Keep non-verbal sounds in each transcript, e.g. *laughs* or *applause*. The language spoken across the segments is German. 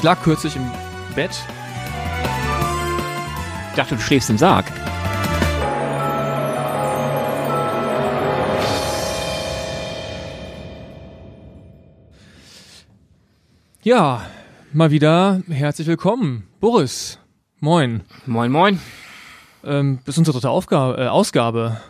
Ich lag kürzlich im Bett. Ich dachte, du schläfst im Sarg. Ja, mal wieder herzlich willkommen. Boris, moin. Moin, moin. Ähm, das ist unsere dritte Aufgabe, äh, Ausgabe.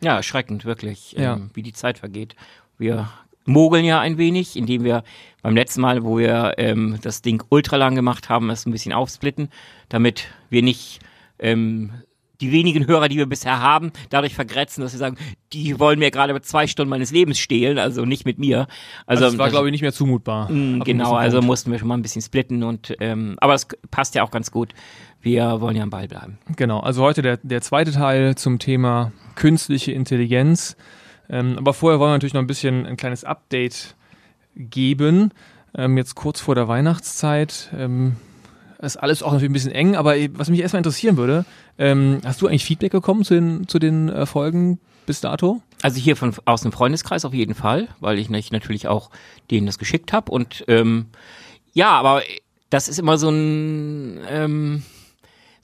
Ja, erschreckend, wirklich, Ja. ähm, wie die Zeit vergeht. Wir mogeln ja ein wenig, indem wir beim letzten Mal, wo wir ähm, das Ding ultra lang gemacht haben, es ein bisschen aufsplitten, damit wir nicht ähm, die wenigen Hörer, die wir bisher haben, dadurch vergrätzen, dass wir sagen, die wollen mir gerade zwei Stunden meines Lebens stehlen, also nicht mit mir. Also, das war, glaube ich, nicht mehr zumutbar. mh, einem Genau, also mussten wir schon mal ein bisschen splitten und ähm, aber das passt ja auch ganz gut. Wir wollen ja am Ball bleiben. Genau, also heute der, der zweite Teil zum Thema künstliche Intelligenz. Ähm, aber vorher wollen wir natürlich noch ein bisschen ein kleines Update geben. Ähm, jetzt kurz vor der Weihnachtszeit. Ähm, ist alles auch natürlich ein bisschen eng, aber was mich erstmal interessieren würde, ähm, hast du eigentlich Feedback bekommen zu den, zu den äh, Folgen bis dato? Also hier von aus dem Freundeskreis auf jeden Fall, weil ich natürlich auch denen das geschickt habe. Und ähm, ja, aber das ist immer so ein ähm,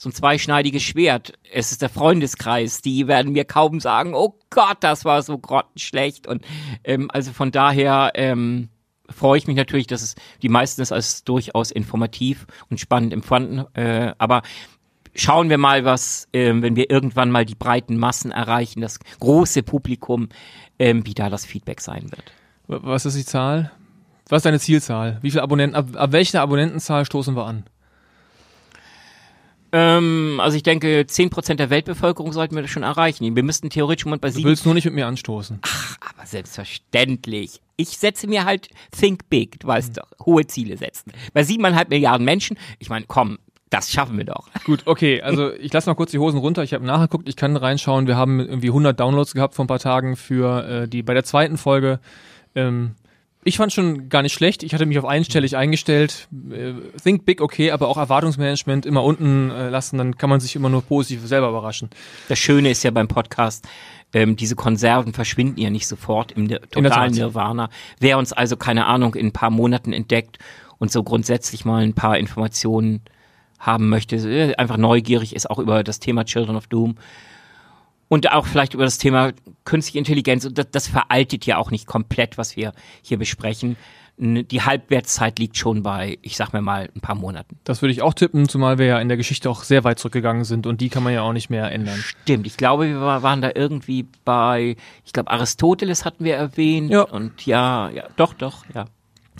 so ein zweischneidiges Schwert. Es ist der Freundeskreis, die werden mir kaum sagen, oh Gott, das war so grottenschlecht. Und ähm, also von daher ähm, freue ich mich natürlich, dass es die meisten es als durchaus informativ und spannend empfanden. Äh, aber schauen wir mal, was, ähm, wenn wir irgendwann mal die breiten Massen erreichen, das große Publikum, ähm, wie da das Feedback sein wird. Was ist die Zahl? Was ist deine Zielzahl? Wie viele Abonnenten, ab, ab welcher Abonnentenzahl stoßen wir an? Ähm, also ich denke, 10% der Weltbevölkerung sollten wir das schon erreichen. Wir müssten theoretisch Moment bei Du sieben, willst nur nicht mit mir anstoßen. aber selbstverständlich. Ich setze mir halt Think Big, du weißt doch, hohe Ziele setzen. Bei siebeneinhalb Milliarden Menschen, ich meine, komm, das schaffen wir doch. Gut, okay, also *laughs* ich lasse mal kurz die Hosen runter. Ich habe nachgeguckt, ich kann reinschauen. Wir haben irgendwie 100 Downloads gehabt vor ein paar Tagen für äh, die bei der zweiten Folge. Ähm, ich fand schon gar nicht schlecht. Ich hatte mich auf einstellig eingestellt. Äh, Think big, okay, aber auch Erwartungsmanagement immer unten äh, lassen, dann kann man sich immer nur positiv selber überraschen. Das Schöne ist ja beim Podcast, ähm, diese Konserven verschwinden ja nicht sofort im totalen. Nirvana. Wer uns also, keine Ahnung, in ein paar Monaten entdeckt und so grundsätzlich mal ein paar Informationen haben möchte, äh, einfach neugierig ist auch über das Thema Children of Doom und auch vielleicht über das Thema künstliche Intelligenz. Und das, das veraltet ja auch nicht komplett, was wir hier besprechen. Die Halbwertszeit liegt schon bei, ich sag mir mal, ein paar Monaten. Das würde ich auch tippen, zumal wir ja in der Geschichte auch sehr weit zurückgegangen sind und die kann man ja auch nicht mehr ändern. Stimmt, ich glaube, wir war- waren da irgendwie bei, ich glaube, Aristoteles hatten wir erwähnt. Ja. Und ja, ja, doch, doch, ja.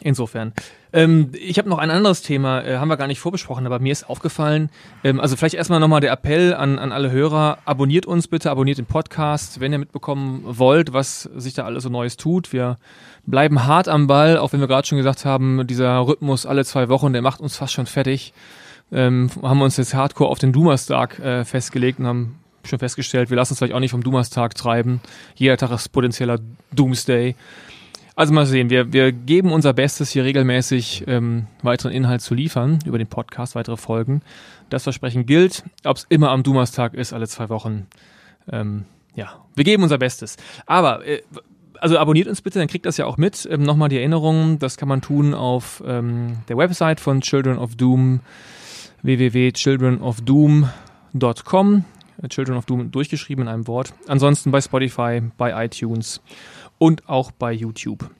Insofern. Ähm, ich habe noch ein anderes Thema, äh, haben wir gar nicht vorbesprochen, aber mir ist aufgefallen, ähm, also vielleicht erstmal nochmal der Appell an, an alle Hörer, abonniert uns bitte, abonniert den Podcast, wenn ihr mitbekommen wollt, was sich da alles so Neues tut. Wir bleiben hart am Ball, auch wenn wir gerade schon gesagt haben, dieser Rhythmus alle zwei Wochen, der macht uns fast schon fertig. Ähm, haben uns jetzt hardcore auf den Dumerstag äh, festgelegt und haben schon festgestellt, wir lassen uns vielleicht auch nicht vom Dumerstag treiben. Jeder Tag ist potenzieller Doomsday. Also mal sehen, wir, wir geben unser Bestes, hier regelmäßig ähm, weiteren Inhalt zu liefern über den Podcast, weitere Folgen. Das Versprechen gilt, ob es immer am Dumastag ist, alle zwei Wochen. Ähm, ja, wir geben unser Bestes. Aber, äh, also abonniert uns bitte, dann kriegt das ja auch mit. Ähm, Nochmal die Erinnerung, das kann man tun auf ähm, der Website von Children of Doom, www.childrenofdoom.com. Children of Doom durchgeschrieben in einem Wort. Ansonsten bei Spotify, bei iTunes und auch bei YouTube.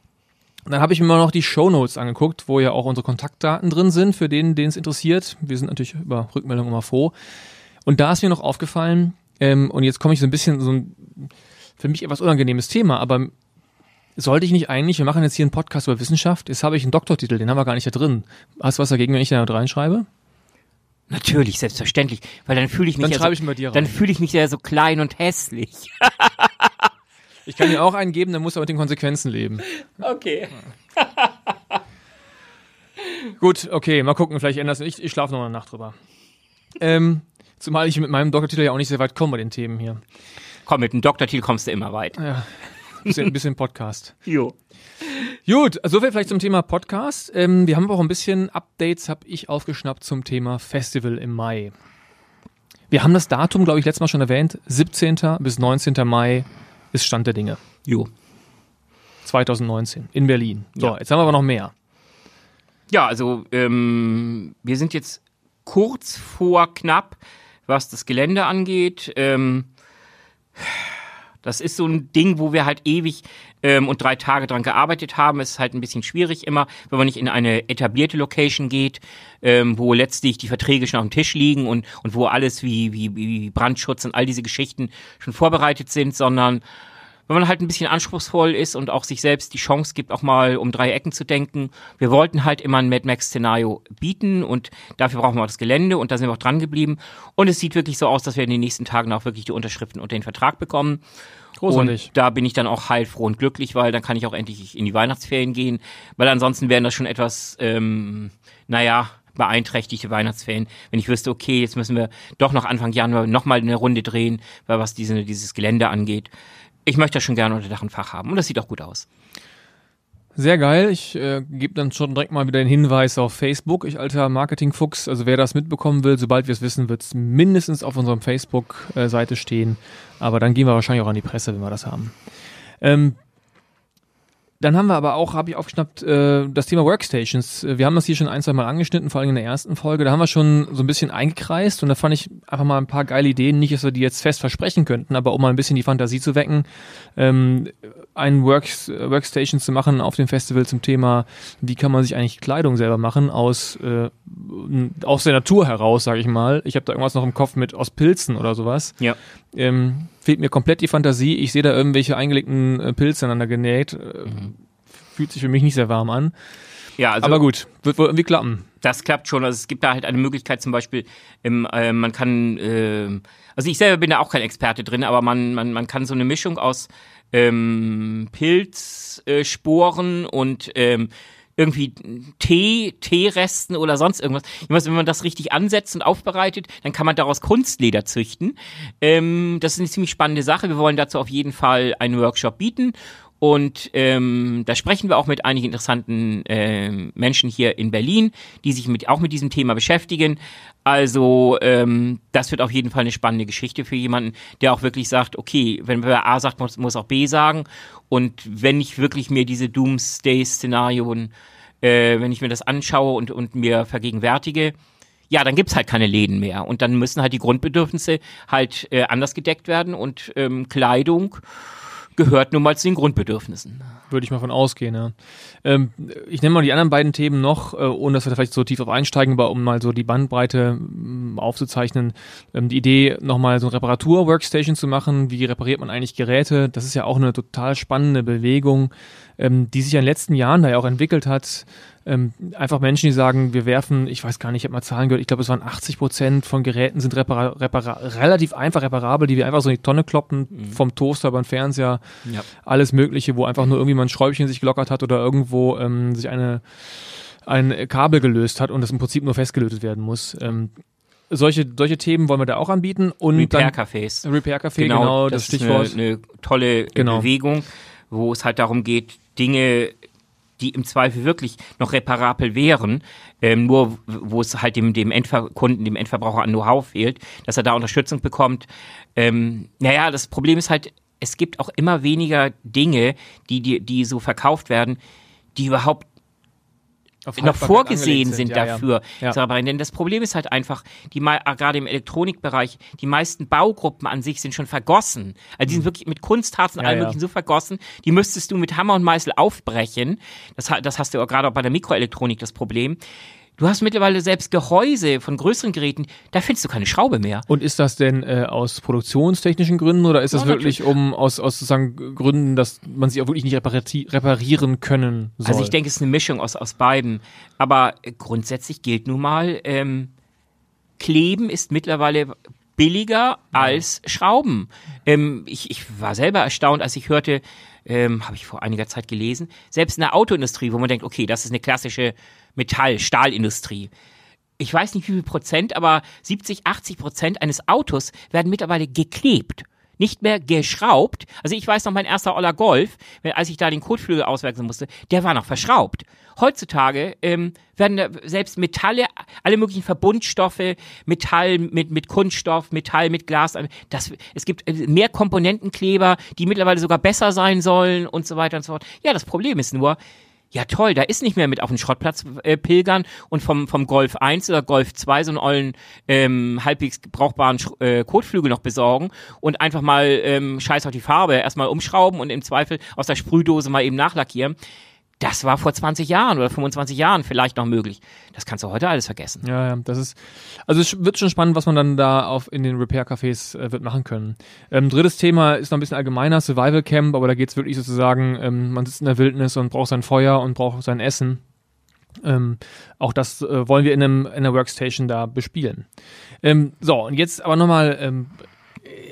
Dann habe ich mir mal noch die Shownotes angeguckt, wo ja auch unsere Kontaktdaten drin sind, für den, den es interessiert. Wir sind natürlich über Rückmeldungen immer froh. Und da ist mir noch aufgefallen, ähm, und jetzt komme ich so ein bisschen so ein für mich etwas unangenehmes Thema, aber sollte ich nicht eigentlich, wir machen jetzt hier einen Podcast über Wissenschaft, jetzt habe ich einen Doktortitel, den haben wir gar nicht da drin. Hast du was dagegen, wenn ich da reinschreibe? Natürlich, selbstverständlich. Weil dann fühle ich mich Dann ja schreibe so, ich bei dir dann rein. fühle ich mich ja so klein und hässlich. *laughs* Ich kann dir auch einen geben, dann muss er mit den Konsequenzen leben. Okay. Gut, okay, mal gucken, vielleicht ändert es. Ich, ich schlafe noch eine Nacht drüber. Ähm, zumal ich mit meinem Doktortitel ja auch nicht sehr weit komme bei den Themen hier. Komm, mit dem Doktortitel kommst du immer weit. Ja, bisschen, ein bisschen Podcast. Jo. Gut, soviel vielleicht zum Thema Podcast. Ähm, wir haben auch ein bisschen Updates, habe ich aufgeschnappt zum Thema Festival im Mai. Wir haben das Datum, glaube ich, letztes Mal schon erwähnt. 17. bis 19. Mai ist Stand der Dinge. Jo. 2019 in Berlin. So, Ja. jetzt haben wir aber noch mehr. Ja, also ähm, wir sind jetzt kurz vor knapp, was das Gelände angeht. Ähm, das ist so ein Ding, wo wir halt ewig ähm, und drei Tage dran gearbeitet haben. Es ist halt ein bisschen schwierig immer, wenn man nicht in eine etablierte Location geht, ähm, wo letztlich die Verträge schon auf dem Tisch liegen und, und wo alles wie, wie, wie Brandschutz und all diese Geschichten schon vorbereitet sind, sondern wenn man halt ein bisschen anspruchsvoll ist und auch sich selbst die Chance gibt, auch mal um drei Ecken zu denken. Wir wollten halt immer ein Mad Max-Szenario bieten und dafür brauchen wir auch das Gelände und da sind wir auch dran geblieben. Und es sieht wirklich so aus, dass wir in den nächsten Tagen auch wirklich die Unterschriften und den Vertrag bekommen. Großartig. Und da bin ich dann auch heilfroh und glücklich, weil dann kann ich auch endlich in die Weihnachtsferien gehen, weil ansonsten wären das schon etwas, ähm, naja, beeinträchtigte Weihnachtsferien, wenn ich wüsste, okay, jetzt müssen wir doch noch Anfang Januar nochmal eine Runde drehen, weil was diese, dieses Gelände angeht ich möchte das schon gerne unter Dach und Fach haben und das sieht auch gut aus. Sehr geil. Ich äh, gebe dann schon direkt mal wieder den Hinweis auf Facebook. Ich alter Marketingfuchs. Also wer das mitbekommen will, sobald wir es wissen, wird es mindestens auf unserem Facebook-Seite stehen. Aber dann gehen wir wahrscheinlich auch an die Presse, wenn wir das haben. Ähm, dann haben wir aber auch, habe ich aufgeschnappt, äh, das Thema Workstations. Wir haben das hier schon ein, zwei Mal angeschnitten, vor allem in der ersten Folge. Da haben wir schon so ein bisschen eingekreist und da fand ich einfach mal ein paar geile Ideen. Nicht, dass wir die jetzt fest versprechen könnten, aber um mal ein bisschen die Fantasie zu wecken, ähm, ein Works, Workstation zu machen auf dem Festival zum Thema, wie kann man sich eigentlich Kleidung selber machen aus, äh, aus der Natur heraus, sage ich mal. Ich habe da irgendwas noch im Kopf mit aus Pilzen oder sowas. Ja. Ähm, fehlt mir komplett die Fantasie. Ich sehe da irgendwelche eingelegten äh, Pilze aneinander genäht. Äh, mhm. Fühlt sich für mich nicht sehr warm an. Ja, also aber gut, wird wohl irgendwie klappen. Das klappt schon. Also es gibt da halt eine Möglichkeit, zum Beispiel, im, äh, man kann, äh, also ich selber bin da auch kein Experte drin, aber man, man, man kann so eine Mischung aus ähm, Pilzsporen äh, und ähm, irgendwie Tee, Teeresten oder sonst irgendwas. Weiß, wenn man das richtig ansetzt und aufbereitet, dann kann man daraus Kunstleder züchten. Ähm, das ist eine ziemlich spannende Sache. Wir wollen dazu auf jeden Fall einen Workshop bieten und ähm, da sprechen wir auch mit einigen interessanten äh, Menschen hier in Berlin, die sich mit, auch mit diesem Thema beschäftigen. Also ähm, das wird auf jeden Fall eine spannende Geschichte für jemanden, der auch wirklich sagt, okay, wenn wer A sagt, muss, muss auch B sagen. Und wenn ich wirklich mir diese Doomsday-Szenarien, äh, wenn ich mir das anschaue und, und mir vergegenwärtige, ja, dann gibt's halt keine Läden mehr. Und dann müssen halt die Grundbedürfnisse halt äh, anders gedeckt werden und ähm, Kleidung gehört nun mal zu den Grundbedürfnissen. Würde ich mal von ausgehen, ja. Ähm, ich nenne mal die anderen beiden Themen noch, äh, ohne dass wir da vielleicht so tief auf einsteigen, aber um mal so die Bandbreite ähm, aufzuzeichnen. Ähm, die Idee, nochmal so eine Reparatur-Workstation zu machen. Wie repariert man eigentlich Geräte? Das ist ja auch eine total spannende Bewegung, ähm, die sich in den letzten Jahren da ja auch entwickelt hat ähm, einfach Menschen, die sagen, wir werfen, ich weiß gar nicht, ich habe mal Zahlen gehört, ich glaube, es waren 80 Prozent von Geräten sind repara relativ einfach reparabel, die wir einfach so in die Tonne kloppen, mhm. vom Toaster über den Fernseher, ja. alles Mögliche, wo einfach nur irgendwie mal ein Schräubchen sich gelockert hat oder irgendwo ähm, sich eine ein Kabel gelöst hat und das im Prinzip nur festgelötet werden muss. Ähm, solche, solche Themen wollen wir da auch anbieten. Und Repair-Cafés. Repair-Café, genau, genau, das, das Stichwort. Ist eine, eine tolle genau. Bewegung, wo es halt darum geht, Dinge die im Zweifel wirklich noch reparabel wären, ähm, nur wo es halt dem, dem Endkunden, dem Endverbraucher an Know-how fehlt, dass er da Unterstützung bekommt. Ähm, naja, das Problem ist halt, es gibt auch immer weniger Dinge, die, die, die so verkauft werden, die überhaupt noch vorgesehen sind, sind ja, dafür. Ja. Ja. Denn das Problem ist halt einfach, die ah, gerade im Elektronikbereich, die meisten Baugruppen an sich sind schon vergossen. Also die sind mhm. wirklich mit Kunstharz und allem möglichen so vergossen, die müsstest du mit Hammer und Meißel aufbrechen. Das, das hast du auch gerade auch bei der Mikroelektronik das Problem. Du hast mittlerweile selbst Gehäuse von größeren Geräten, da findest du keine Schraube mehr. Und ist das denn äh, aus produktionstechnischen Gründen oder ist das ja, wirklich um aus, aus sozusagen Gründen, dass man sie auch wirklich nicht reparieren können soll? Also ich denke, es ist eine Mischung aus, aus beiden. Aber grundsätzlich gilt nun mal, ähm, Kleben ist mittlerweile billiger als Schrauben. Ähm, ich, ich war selber erstaunt, als ich hörte, ähm, habe ich vor einiger Zeit gelesen, selbst in der Autoindustrie, wo man denkt, okay, das ist eine klassische Metall-, Stahlindustrie. Ich weiß nicht wie viel Prozent, aber 70, 80 Prozent eines Autos werden mittlerweile geklebt nicht mehr geschraubt. Also ich weiß noch, mein erster Oller Golf, als ich da den Kotflügel auswechseln musste, der war noch verschraubt. Heutzutage ähm, werden selbst Metalle, alle möglichen Verbundstoffe, Metall mit, mit Kunststoff, Metall mit Glas, das, es gibt äh, mehr Komponentenkleber, die mittlerweile sogar besser sein sollen und so weiter und so fort. Ja, das Problem ist nur, ja toll, da ist nicht mehr mit auf den Schrottplatz äh, pilgern und vom, vom Golf 1 oder Golf 2 so einen ollen, ähm, halbwegs brauchbaren äh, Kotflügel noch besorgen und einfach mal ähm, scheiß auf die Farbe erstmal umschrauben und im Zweifel aus der Sprühdose mal eben nachlackieren. Das war vor 20 Jahren oder 25 Jahren vielleicht noch möglich. Das kannst du heute alles vergessen. Ja, ja, das ist, also es wird schon spannend, was man dann da auf in den Repair-Cafés äh, wird machen können. Ähm, drittes Thema ist noch ein bisschen allgemeiner, Survival Camp, aber da geht's wirklich sozusagen, ähm, man sitzt in der Wildnis und braucht sein Feuer und braucht sein Essen. Ähm, auch das äh, wollen wir in, einem, in einer Workstation da bespielen. Ähm, so, und jetzt aber nochmal ähm,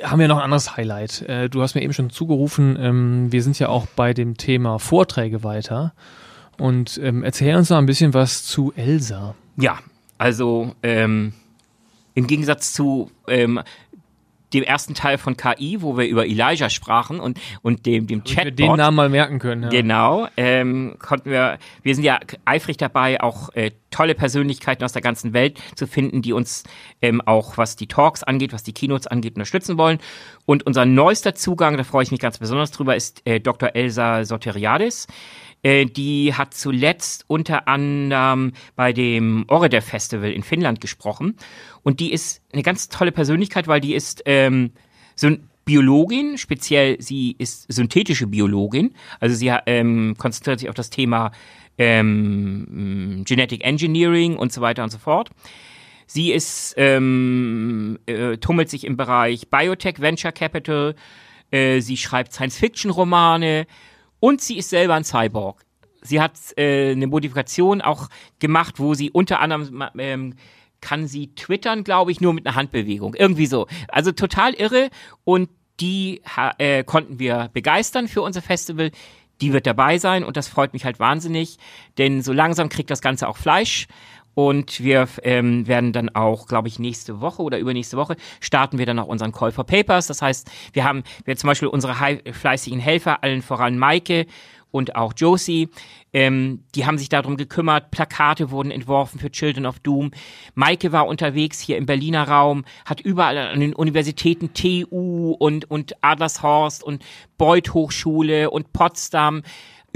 haben wir noch ein anderes Highlight. Äh, du hast mir eben schon zugerufen, ähm, wir sind ja auch bei dem Thema Vorträge weiter. Und ähm, erzähl uns noch ein bisschen was zu Elsa. Ja, also ähm, im Gegensatz zu ähm, dem ersten Teil von KI, wo wir über Elijah sprachen und, und dem, dem Chatbot. wir den Namen mal merken können. Ja. Genau, ähm, konnten wir, wir sind ja eifrig dabei, auch äh, tolle Persönlichkeiten aus der ganzen Welt zu finden, die uns ähm, auch, was die Talks angeht, was die Keynotes angeht, unterstützen wollen. Und unser neuester Zugang, da freue ich mich ganz besonders drüber, ist äh, Dr. Elsa Soteriadis. Äh, die hat zuletzt unter anderem bei dem Oreder Festival in Finnland gesprochen. Und die ist eine ganz tolle Persönlichkeit, weil die ist ähm, so ein Biologin, speziell sie ist synthetische Biologin, also sie ähm, konzentriert sich auf das Thema ähm, Genetic Engineering und so weiter und so fort. Sie ist ähm, äh, tummelt sich im Bereich Biotech, Venture Capital. Äh, sie schreibt Science-Fiction-Romane. Und sie ist selber ein Cyborg. Sie hat äh, eine Modifikation auch gemacht, wo sie unter anderem ähm, kann sie twittern, glaube ich, nur mit einer Handbewegung. Irgendwie so. Also total irre. Und die äh, konnten wir begeistern für unser Festival. Die wird dabei sein und das freut mich halt wahnsinnig, denn so langsam kriegt das Ganze auch Fleisch. Und wir ähm, werden dann auch, glaube ich, nächste Woche oder übernächste Woche starten wir dann auch unseren Call for Papers. Das heißt, wir haben wir zum Beispiel unsere fleißigen Helfer, allen voran Maike und auch Josie. Ähm, die haben sich darum gekümmert. Plakate wurden entworfen für Children of Doom. Maike war unterwegs hier im Berliner Raum, hat überall an den Universitäten TU und, und Adlershorst und Beuth Hochschule und Potsdam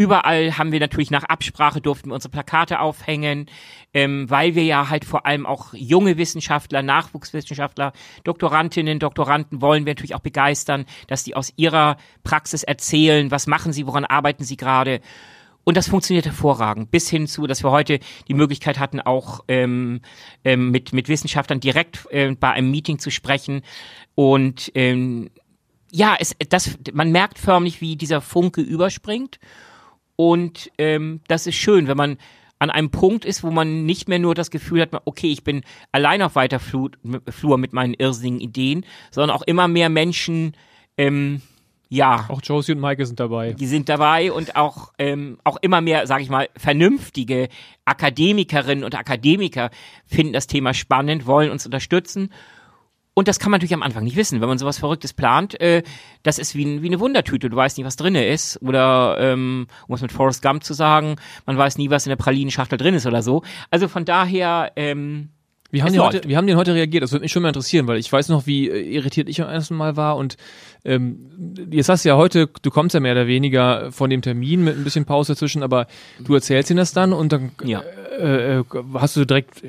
Überall haben wir natürlich nach Absprache durften wir unsere Plakate aufhängen, ähm, weil wir ja halt vor allem auch junge Wissenschaftler, Nachwuchswissenschaftler, Doktorandinnen, Doktoranden wollen wir natürlich auch begeistern, dass die aus ihrer Praxis erzählen, was machen sie, woran arbeiten sie gerade. Und das funktioniert hervorragend, bis hin zu, dass wir heute die Möglichkeit hatten, auch ähm, ähm, mit, mit Wissenschaftlern direkt äh, bei einem Meeting zu sprechen. Und ähm, ja, es, das, man merkt förmlich, wie dieser Funke überspringt. Und ähm, das ist schön, wenn man an einem Punkt ist, wo man nicht mehr nur das Gefühl hat, okay, ich bin allein auf weiter Flur mit meinen irrsinnigen Ideen, sondern auch immer mehr Menschen, ähm, ja. Auch Josie und Maike sind dabei. Die sind dabei und auch, ähm, auch immer mehr, sage ich mal, vernünftige Akademikerinnen und Akademiker finden das Thema spannend, wollen uns unterstützen und das kann man natürlich am Anfang nicht wissen. Wenn man sowas Verrücktes plant, äh, das ist wie, ein, wie eine Wundertüte. Du weißt nie, was drinne ist. Oder, ähm, um es mit Forrest Gump zu sagen, man weiß nie, was in der Pralinenschachtel drin ist oder so. Also von daher, ähm, wie haben, die heute, wie haben die heute reagiert? Das würde mich schon mal interessieren, weil ich weiß noch, wie äh, irritiert ich am ersten Mal war. Und ähm, jetzt hast du ja heute, du kommst ja mehr oder weniger von dem Termin mit ein bisschen Pause dazwischen, aber du erzählst ihnen das dann und dann ja. äh, äh, hast du direkt,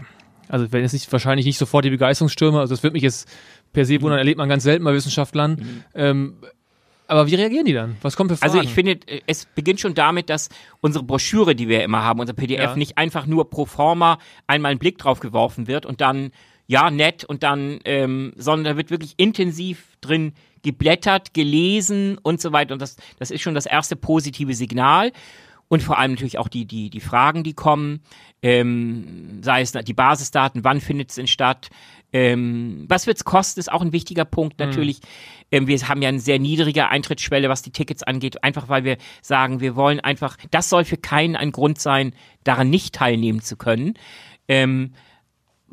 also wenn es nicht wahrscheinlich nicht sofort die Begeisterungsstürme, also das wird mich jetzt per se wundern, erlebt man ganz selten bei Wissenschaftlern. Mhm. Ähm, aber wie reagieren die dann? Was kommt für Fragen? Also ich finde, es beginnt schon damit, dass unsere Broschüre, die wir immer haben, unser PDF, ja. nicht einfach nur pro forma einmal ein Blick drauf geworfen wird und dann, ja, nett und dann, ähm, sondern da wird wirklich intensiv drin geblättert, gelesen und so weiter. Und das, das ist schon das erste positive Signal und vor allem natürlich auch die, die, die Fragen, die kommen, ähm, sei es die Basisdaten, wann findet es denn statt, ähm, was wird es kosten, ist auch ein wichtiger Punkt mhm. natürlich. Mhm. Ähm, wir haben ja eine sehr niedrige Eintrittsschwelle, was die Tickets angeht, einfach weil wir sagen, wir wollen einfach, das soll für keinen ein Grund sein, daran nicht teilnehmen zu können. Ähm,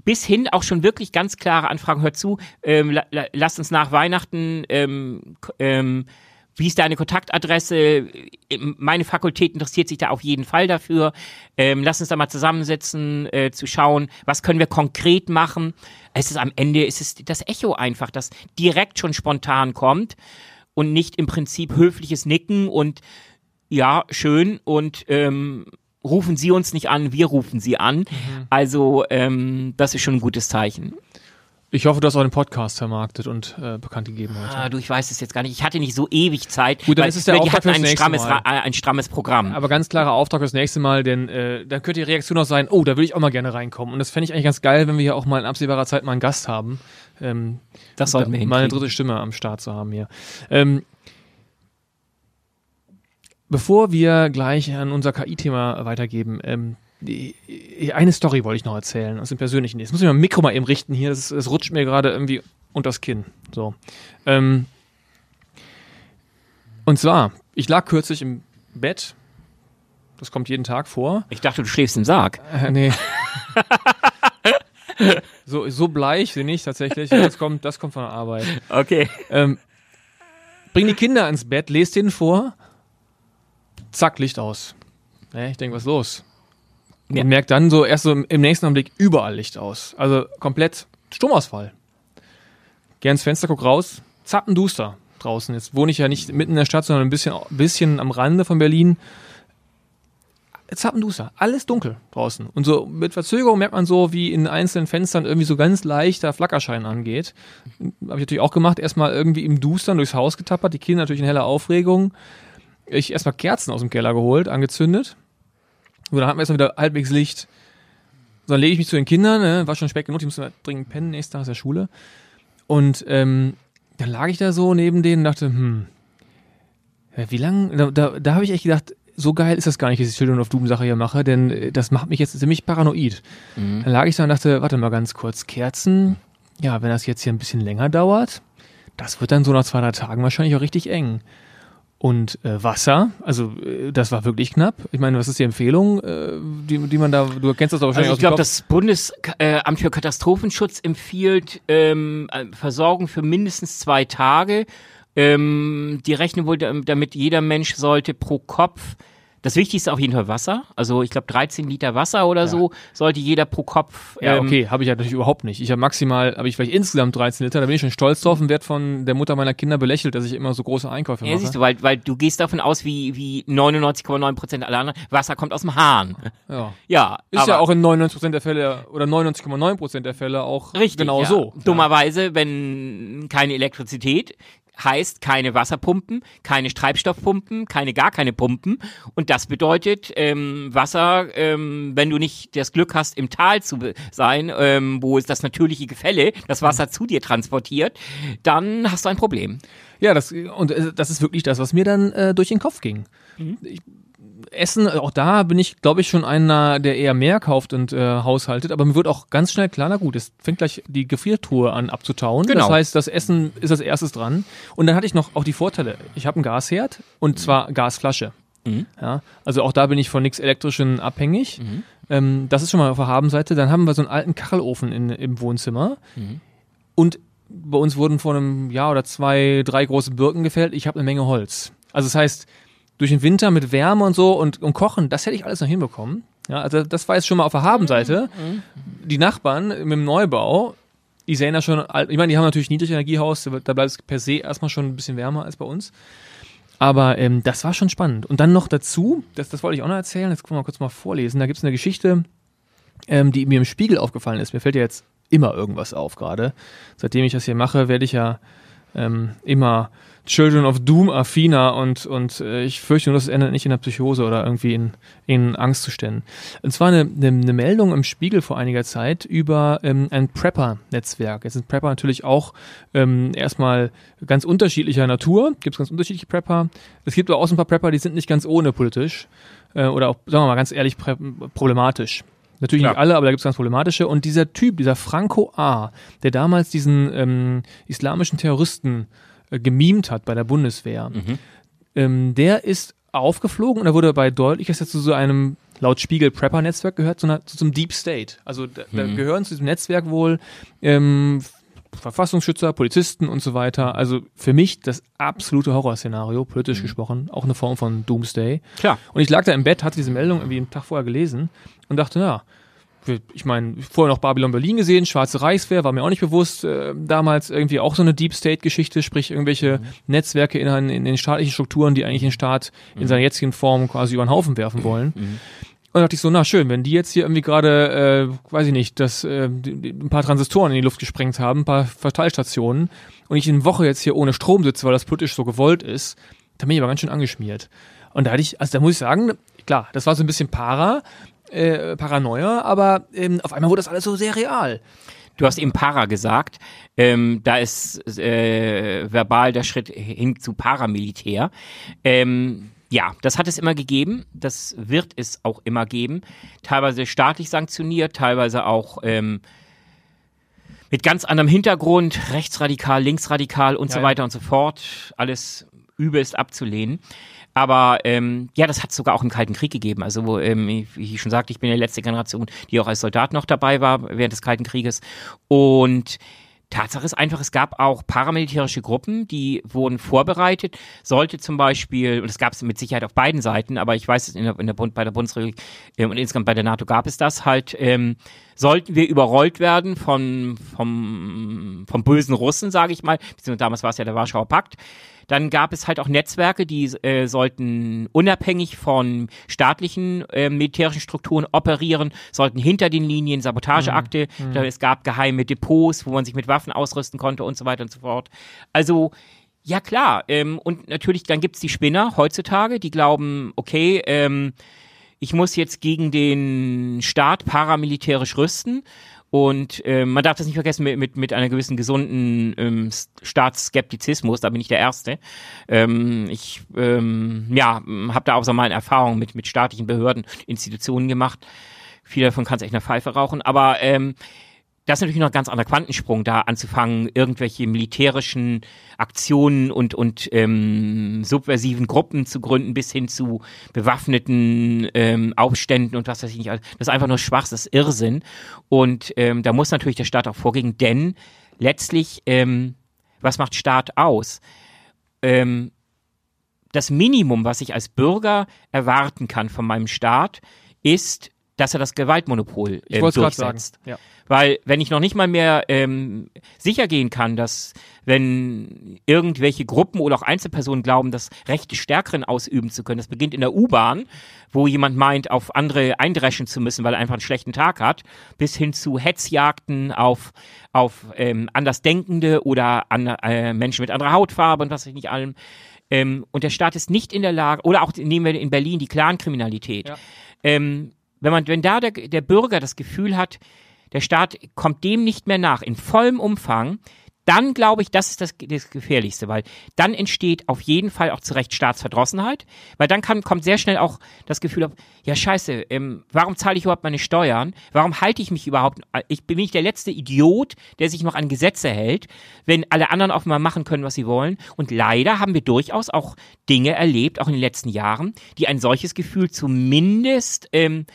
bis hin auch schon wirklich ganz klare Anfragen, hört zu, ähm, la, la, lasst uns nach Weihnachten ähm, ähm, wie ist deine Kontaktadresse? Meine Fakultät interessiert sich da auf jeden Fall dafür. Ähm, lass uns da mal zusammensetzen, äh, zu schauen, was können wir konkret machen. Es ist am Ende ist es das Echo einfach, das direkt schon spontan kommt und nicht im Prinzip höfliches Nicken und ja, schön und ähm, rufen Sie uns nicht an, wir rufen Sie an. Mhm. Also ähm, das ist schon ein gutes Zeichen. Ich hoffe, du hast auch den Podcast vermarktet und äh, bekannt gegeben heute. Ah, du, ich weiß es jetzt gar nicht. Ich hatte nicht so ewig Zeit. Gut, dann weil ist es der Auftrag fürs ein nächste strammes, Mal. Äh, ein strammes Programm. Aber ganz klarer Auftrag fürs nächste Mal, denn äh, dann könnte die Reaktion auch sein, oh, da will ich auch mal gerne reinkommen. Und das fände ich eigentlich ganz geil, wenn wir hier auch mal in absehbarer Zeit mal einen Gast haben. Ähm, Das sollten wir da, mal eine hinkriegen. dritte Stimme am Start zu haben hier. Ähm, bevor wir gleich an unser KI-Thema weitergeben, ähm, eine Story wollte ich noch erzählen aus dem persönlichen. Jetzt muss ich mein Mikro mal eben richten hier. Das, das rutscht mir gerade irgendwie unters Kinn. So. Ähm, und zwar, ich lag kürzlich im Bett. Das kommt jeden Tag vor. Ich dachte, du schläfst im Sarg. Äh, nee. *laughs* so, so bleich bin ich tatsächlich. Das kommt, das kommt von der Arbeit. Okay. Ähm, bring die Kinder ins Bett, lest denen vor. Zack, Licht aus. Ich denke, was ist los? Ja. Und merkt dann so erst so im, nächsten Augenblick überall Licht aus. Also komplett Stromausfall. Geh ans Fenster, guck raus, zappenduster draußen. Jetzt wohne ich ja nicht mitten in der Stadt, sondern ein bisschen, bisschen am Rande von Berlin. Zappenduster, alles dunkel draußen. Und so mit Verzögerung merkt man so, wie in einzelnen Fenstern irgendwie so ganz leichter Flackerschein angeht. Habe ich natürlich auch gemacht. Erstmal irgendwie im Dustern durchs Haus getappert, die Kinder natürlich in heller Aufregung. Ich erstmal Kerzen aus dem Keller geholt, angezündet. So, dann hatten wir erstmal wieder halbwegs Licht. So, dann lege ich mich zu den Kindern, ne, war schon spät genug, die mussten halt dringend pennen, nächsten Tag ist ja Schule. Und ähm, dann lag ich da so neben denen und dachte, hm, wie lange, da, da, da habe ich echt gedacht, so geil ist das gar nicht, dass ich Children of Doom Sache hier mache, denn äh, das macht mich jetzt ziemlich paranoid. Dann lag ich da und dachte, warte mal ganz kurz, Kerzen, ja, wenn das jetzt hier ein bisschen länger dauert, das wird dann so nach zwei, drei Tagen wahrscheinlich auch richtig eng. Und äh, Wasser, also äh, das war wirklich knapp. Ich meine, was ist die Empfehlung, äh, die, die man da, du kennst das doch wahrscheinlich Also ich glaube, das Bundesamt für Katastrophenschutz empfiehlt ähm, äh, Versorgung für mindestens zwei Tage. Ähm, die rechnen wohl, dam- damit jeder Mensch sollte pro Kopf das Wichtigste auf jeden Fall Wasser. Also ich glaube 13 Liter Wasser oder so sollte jeder pro Kopf. Ja, ähm, okay, habe ich ja natürlich überhaupt nicht. Ich habe maximal, habe ich vielleicht insgesamt 13 Liter, da bin ich schon stolz drauf und werd von der Mutter meiner Kinder belächelt, dass ich immer so große Einkäufe Ja, mache. siehst du, weil, weil du gehst davon aus, wie, wie 99,9 Prozent aller anderen, Wasser kommt aus dem Hahn. ja. Ja, Ist ja auch in 99% der Fälle oder 99,9% der Fälle auch richtig, genau ja. so. Dummerweise, wenn keine Elektrizität, heißt keine Wasserpumpen, keine Treibstoffpumpen, keine gar keine Pumpen. Und das bedeutet ähm, Wasser, ähm, wenn du nicht das Glück hast, im Tal zu sein, ähm, wo es das natürliche Gefälle, das Wasser zu dir transportiert, dann hast du ein Problem. Ja, das, und äh, das ist wirklich das, was mir dann äh, durch den Kopf ging. Mhm. Ich, Essen, auch da bin ich, glaube ich, schon einer, der eher mehr kauft und äh, haushaltet, aber mir wird auch ganz schnell klar, na gut, es fängt gleich die Gefriertruhe an abzutauen. Genau. Das heißt, das Essen ist als erstes dran. Und dann hatte ich noch auch die Vorteile. Ich habe einen Gasherd und zwar Gasflasche. Mhm. Ja, also auch da bin ich von nichts Elektrischen abhängig. Ähm, das ist schon mal auf der Habenseite. Dann haben wir so einen alten Kachelofen in, im Wohnzimmer. Und bei uns wurden vor einem Jahr oder zwei, drei große Birken gefällt. Ich habe eine Menge Holz. Also das heißt, durch den Winter mit Wärme und so und, und Kochen, das hätte ich alles noch hinbekommen. Ja, also das war jetzt schon mal auf der Habenseite. Die Nachbarn mit dem Neubau, die sehen da schon, ich meine, die haben natürlich Niedrigenergiehaus, da da bleibt es per se erstmal schon ein bisschen wärmer als bei uns. Aber ähm, das war schon spannend. Und dann noch dazu, das, das wollte ich auch noch erzählen, jetzt können wir mal kurz mal vorlesen. Da gibt es eine Geschichte, ähm, die mir im Spiegel aufgefallen ist. Mir fällt ja jetzt immer irgendwas auf gerade. Seitdem ich das hier mache, werde ich ja ähm, immer Children of Doom affiner und, und äh, ich fürchte nur, das endet nicht in einer Psychose oder irgendwie in, in Angstzuständen. Und zwar eine, eine, eine Meldung im Spiegel vor einiger Zeit über ähm, ein Prepper-Netzwerk. Jetzt sind Prepper natürlich auch ähm, erstmal ganz unterschiedlicher Natur. Gibt es ganz unterschiedliche Prepper. Es gibt aber auch so ein paar Prepper, die sind nicht ganz ohne politisch äh, oder auch, sagen wir mal ganz ehrlich, problematisch. Natürlich Klar. nicht alle, aber da gibt es ganz problematische. Und dieser Typ, dieser Franco A., der damals diesen ähm, islamischen Terroristen äh, gemimt hat bei der Bundeswehr, ähm, der ist aufgeflogen und er wurde bei deutlich, dass er zu so einem laut Spiegel Prepper-Netzwerk gehört, zu, einer, zu so einem Deep State. Also da, da gehören zu diesem Netzwerk wohl ähm, Verfassungsschützer, Polizisten und so weiter. Also für mich das absolute Horrorszenario, politisch gesprochen, auch eine Form von Doomsday. Klar. Und ich lag da im Bett, hatte diese Meldung irgendwie einen Tag vorher gelesen und dachte, ja, ich meine, vorher noch Babylon Berlin gesehen, Schwarze Reichswehr, war mir auch nicht bewusst, äh, damals irgendwie auch so eine Deep State-Geschichte, sprich irgendwelche Netzwerke in, in, in den staatlichen Strukturen, die eigentlich den Staat in seiner jetzigen Form quasi über den Haufen werfen wollen. Und dachte ich so, na schön, wenn die jetzt hier irgendwie gerade, äh, weiß ich nicht, das, äh, ein paar Transistoren in die Luft gesprengt haben, ein paar Verteilstationen und ich eine Woche jetzt hier ohne Strom sitze, weil das politisch so gewollt ist, dann bin ich aber ganz schön angeschmiert. Und da hatte ich, also da muss ich sagen, klar, das war so ein bisschen Para, äh, Paranoia, aber ähm, auf einmal wurde das alles so sehr real. Du hast eben Para gesagt. Ähm, da ist äh, verbal der Schritt hin zu Paramilitär. Ähm, ja, das hat es immer gegeben. Das wird es auch immer geben. Teilweise staatlich sanktioniert, teilweise auch ähm, mit ganz anderem Hintergrund, rechtsradikal, linksradikal und ja, so weiter ja. und so fort. Alles übelst abzulehnen. Aber ähm, ja, das hat es sogar auch im Kalten Krieg gegeben. Also ähm, wie ich schon sagte, ich bin die letzte Generation, die auch als Soldat noch dabei war während des Kalten Krieges. Und Tatsache ist einfach, es gab auch paramilitärische Gruppen, die wurden vorbereitet. Sollte zum Beispiel, und es gab es mit Sicherheit auf beiden Seiten, aber ich weiß, in der, in der Bund, bei der Bundesregierung äh, und insgesamt bei der NATO gab es das halt, ähm, sollten wir überrollt werden von, vom, vom bösen Russen, sage ich mal, beziehungsweise damals war es ja der Warschauer Pakt, dann gab es halt auch Netzwerke, die äh, sollten unabhängig von staatlichen äh, militärischen Strukturen operieren, sollten hinter den Linien Sabotageakte, mhm. mhm. es gab geheime Depots, wo man sich mit Waffen ausrüsten konnte und so weiter und so fort. Also ja klar, ähm, und natürlich dann gibt's die Spinner heutzutage, die glauben, okay, ähm, ich muss jetzt gegen den Staat paramilitärisch rüsten und äh, man darf das nicht vergessen mit, mit, mit einer gewissen gesunden ähm, Staatsskeptizismus, da bin ich der Erste. Ähm, ich ähm, ja, habe da auch so mal Erfahrungen mit, mit staatlichen Behörden, Institutionen gemacht. Viel davon kannst echt eine Pfeife rauchen. Aber ähm, das ist natürlich noch ein ganz anderer Quantensprung, da anzufangen, irgendwelche militärischen Aktionen und, und ähm, subversiven Gruppen zu gründen, bis hin zu bewaffneten ähm, Aufständen und was weiß ich nicht. Das ist einfach nur Schwachs, das ist Irrsinn. Und ähm, da muss natürlich der Staat auch vorgehen, denn letztlich, ähm, was macht Staat aus? Ähm, das Minimum, was ich als Bürger erwarten kann von meinem Staat, ist, dass er das Gewaltmonopol äh, durchsetzt. Ja. Weil wenn ich noch nicht mal mehr ähm, sicher gehen kann, dass wenn irgendwelche Gruppen oder auch Einzelpersonen glauben, das Recht des Stärkeren ausüben zu können, das beginnt in der U-Bahn, wo jemand meint, auf andere eindreschen zu müssen, weil er einfach einen schlechten Tag hat, bis hin zu Hetzjagden auf, auf ähm, Andersdenkende oder an, äh, Menschen mit anderer Hautfarbe und was weiß ich nicht allem. Ähm, und der Staat ist nicht in der Lage, oder auch nehmen wir in Berlin die Clankriminalität. Ja. Ähm, wenn man, wenn da der, der Bürger das Gefühl hat, der Staat kommt dem nicht mehr nach in vollem Umfang, dann glaube ich, das ist das, das Gefährlichste, weil dann entsteht auf jeden Fall auch zu Recht Staatsverdrossenheit, weil dann kann, kommt sehr schnell auch das Gefühl auf, ja scheiße, ähm, warum zahle ich überhaupt meine Steuern? Warum halte ich mich überhaupt, ich bin nicht der letzte Idiot, der sich noch an Gesetze hält, wenn alle anderen mal machen können, was sie wollen. Und leider haben wir durchaus auch Dinge erlebt, auch in den letzten Jahren, die ein solches Gefühl zumindest ähm,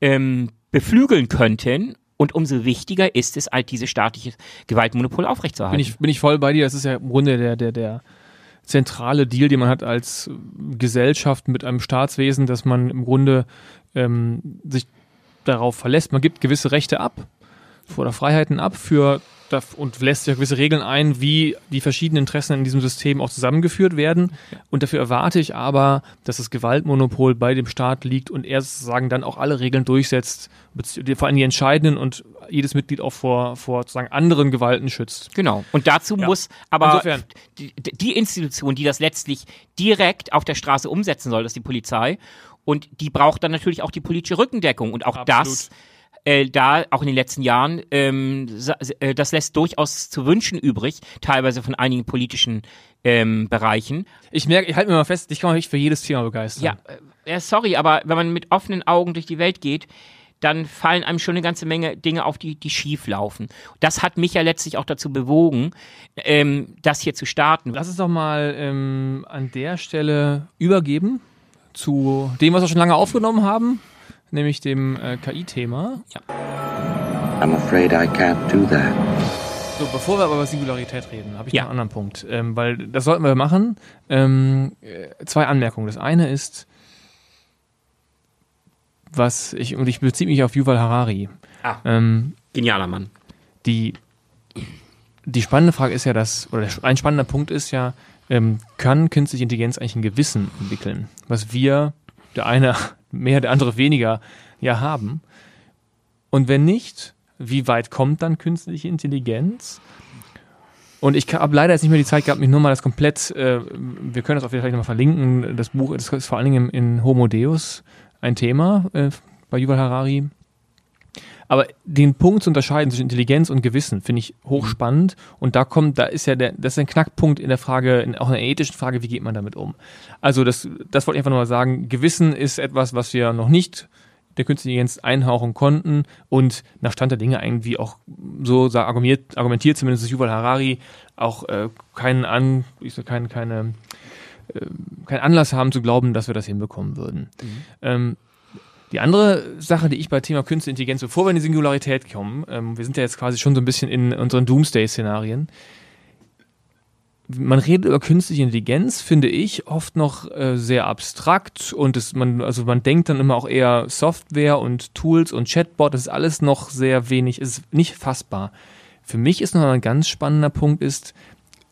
ähm, beflügeln könnten und umso wichtiger ist es halt, dieses staatliche Gewaltmonopol aufrechtzuerhalten. Bin ich, bin ich voll bei dir. Das ist ja im Grunde der, der, der zentrale Deal, den man hat als Gesellschaft mit einem Staatswesen, dass man im Grunde ähm, sich darauf verlässt. Man gibt gewisse Rechte ab oder Freiheiten ab für und lässt ja gewisse Regeln ein, wie die verschiedenen Interessen in diesem System auch zusammengeführt werden. Und dafür erwarte ich aber, dass das Gewaltmonopol bei dem Staat liegt und er sozusagen dann auch alle Regeln durchsetzt, vor allem die entscheidenden und jedes Mitglied auch vor, vor sozusagen anderen Gewalten schützt. Genau. Und dazu ja. muss aber die, die Institution, die das letztlich direkt auf der Straße umsetzen soll, das ist die Polizei. Und die braucht dann natürlich auch die politische Rückendeckung. Und auch Absolut. das äh, da auch in den letzten Jahren, ähm, äh, das lässt durchaus zu wünschen übrig, teilweise von einigen politischen ähm, Bereichen. Ich merke, ich halte mir mal fest, ich kann mich für jedes Thema begeistern. Ja, äh, sorry, aber wenn man mit offenen Augen durch die Welt geht, dann fallen einem schon eine ganze Menge Dinge auf, die, die schief laufen. Das hat mich ja letztlich auch dazu bewogen, ähm, das hier zu starten. Lass es doch mal ähm, an der Stelle übergeben zu dem, was wir schon lange aufgenommen haben nämlich dem äh, KI-Thema. Ja. I'm afraid I can't do that. So, bevor wir aber über Singularität reden, habe ich ja. noch einen anderen Punkt, ähm, weil das sollten wir machen. Ähm, äh, zwei Anmerkungen. Das eine ist, was ich, und ich beziehe mich auf Yuval Harari. Ah, ähm, genialer Mann. Die, die spannende Frage ist ja, dass, oder ein spannender Punkt ist ja, ähm, kann künstliche Intelligenz eigentlich ein Gewissen entwickeln? Was wir, der eine mehr, der andere weniger ja haben. Und wenn nicht, wie weit kommt dann künstliche Intelligenz? Und ich habe leider jetzt nicht mehr die Zeit gehabt, mich nur mal das komplett, äh, wir können das auf jeden Fall nochmal verlinken, das Buch das ist vor allen Dingen in Homo Deus ein Thema äh, bei Yuval Harari. Aber den Punkt zu unterscheiden zwischen Intelligenz und Gewissen finde ich hochspannend. Und da kommt, da ist ja der, das ist ein Knackpunkt in der Frage, in, auch in der ethischen Frage, wie geht man damit um? Also das, das wollte ich einfach nur mal sagen. Gewissen ist etwas, was wir noch nicht der künstlichen Intelligenz einhauchen konnten und nach Stand der Dinge irgendwie auch so argumentiert, argumentiert zumindest Yuval Harari auch äh, keinen an, ich sag, kein, keine, äh, keinen Anlass haben zu glauben, dass wir das hinbekommen würden. Mhm. Ähm, die andere Sache, die ich bei Thema Künstliche Intelligenz, bevor wir in die Singularität kommen, ähm, wir sind ja jetzt quasi schon so ein bisschen in unseren Doomsday-Szenarien, man redet über künstliche Intelligenz, finde ich, oft noch äh, sehr abstrakt und es, man, also man denkt dann immer auch eher Software und Tools und Chatbot, das ist alles noch sehr wenig, ist nicht fassbar. Für mich ist noch ein ganz spannender Punkt ist,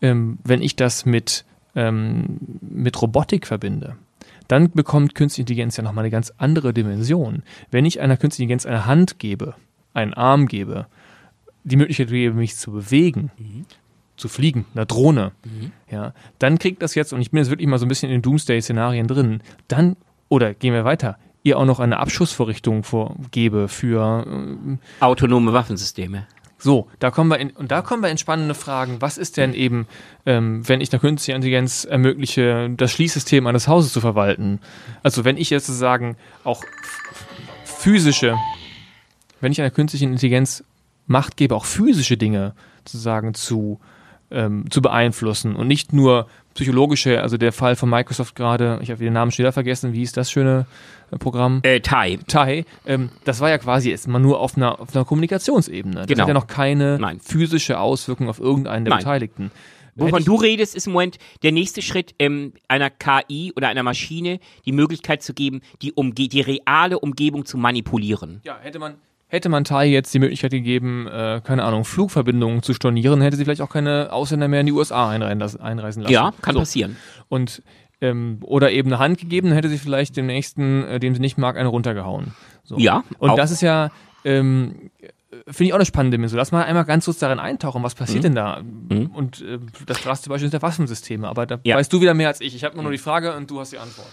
ähm, wenn ich das mit, ähm, mit Robotik verbinde. Dann bekommt Künstliche Intelligenz ja nochmal eine ganz andere Dimension. Wenn ich einer Künstlichen Intelligenz eine Hand gebe, einen Arm gebe, die Möglichkeit gebe, mich zu bewegen, mhm zu fliegen, einer Drohne, mhm. ja, dann kriegt das jetzt, und ich bin jetzt wirklich mal so ein bisschen in Doomsday-Szenarien drin, dann, oder gehen wir weiter, ihr auch noch eine Abschussvorrichtung vorgebe für äh, autonome Waffensysteme. So, da kommen wir in, und da kommen wir in spannende Fragen. Was ist denn eben, ähm, wenn ich einer künstlichen Intelligenz ermögliche, das Schließsystem eines Hauses zu verwalten? Also wenn ich jetzt sozusagen auch physische, wenn ich einer künstlichen Intelligenz Macht gebe, auch physische Dinge sozusagen zu ähm, zu beeinflussen und nicht nur psychologische, also der Fall von Microsoft gerade, ich habe den Namen schon wieder vergessen, wie ist das schöne äh, Programm? Äh, Tai. Tai, ähm, das war ja quasi jetzt mal nur auf einer, auf einer Kommunikationsebene. Das genau. hat ja noch keine Nein. physische Auswirkung auf irgendeinen der Nein. Beteiligten. Wovon du redest, ist im Moment der nächste Schritt, ähm, einer KI oder einer Maschine die Möglichkeit zu geben, die, Umge die reale Umgebung zu manipulieren. Ja, hätte man, Hätte man Tai jetzt die Möglichkeit gegeben, äh, keine Ahnung, Flugverbindungen zu stornieren, hätte sie vielleicht auch keine Ausländer mehr in die USA einreisen lassen. Ja, kann so. passieren. Und ähm, oder eben eine Hand gegeben, dann hätte sie vielleicht dem nächsten, äh, dem sie nicht mag, eine runtergehauen. So. Ja. Und auch. das ist ja, ähm, finde ich auch eine spannende Dimension. Lass mal einmal ganz kurz darin eintauchen, was passiert mhm. denn da? Mhm. Und äh, das krasse Beispiel sind der Waffensysteme. Aber da ja. weißt du wieder mehr als ich. Ich habe nur die Frage und du hast die Antwort.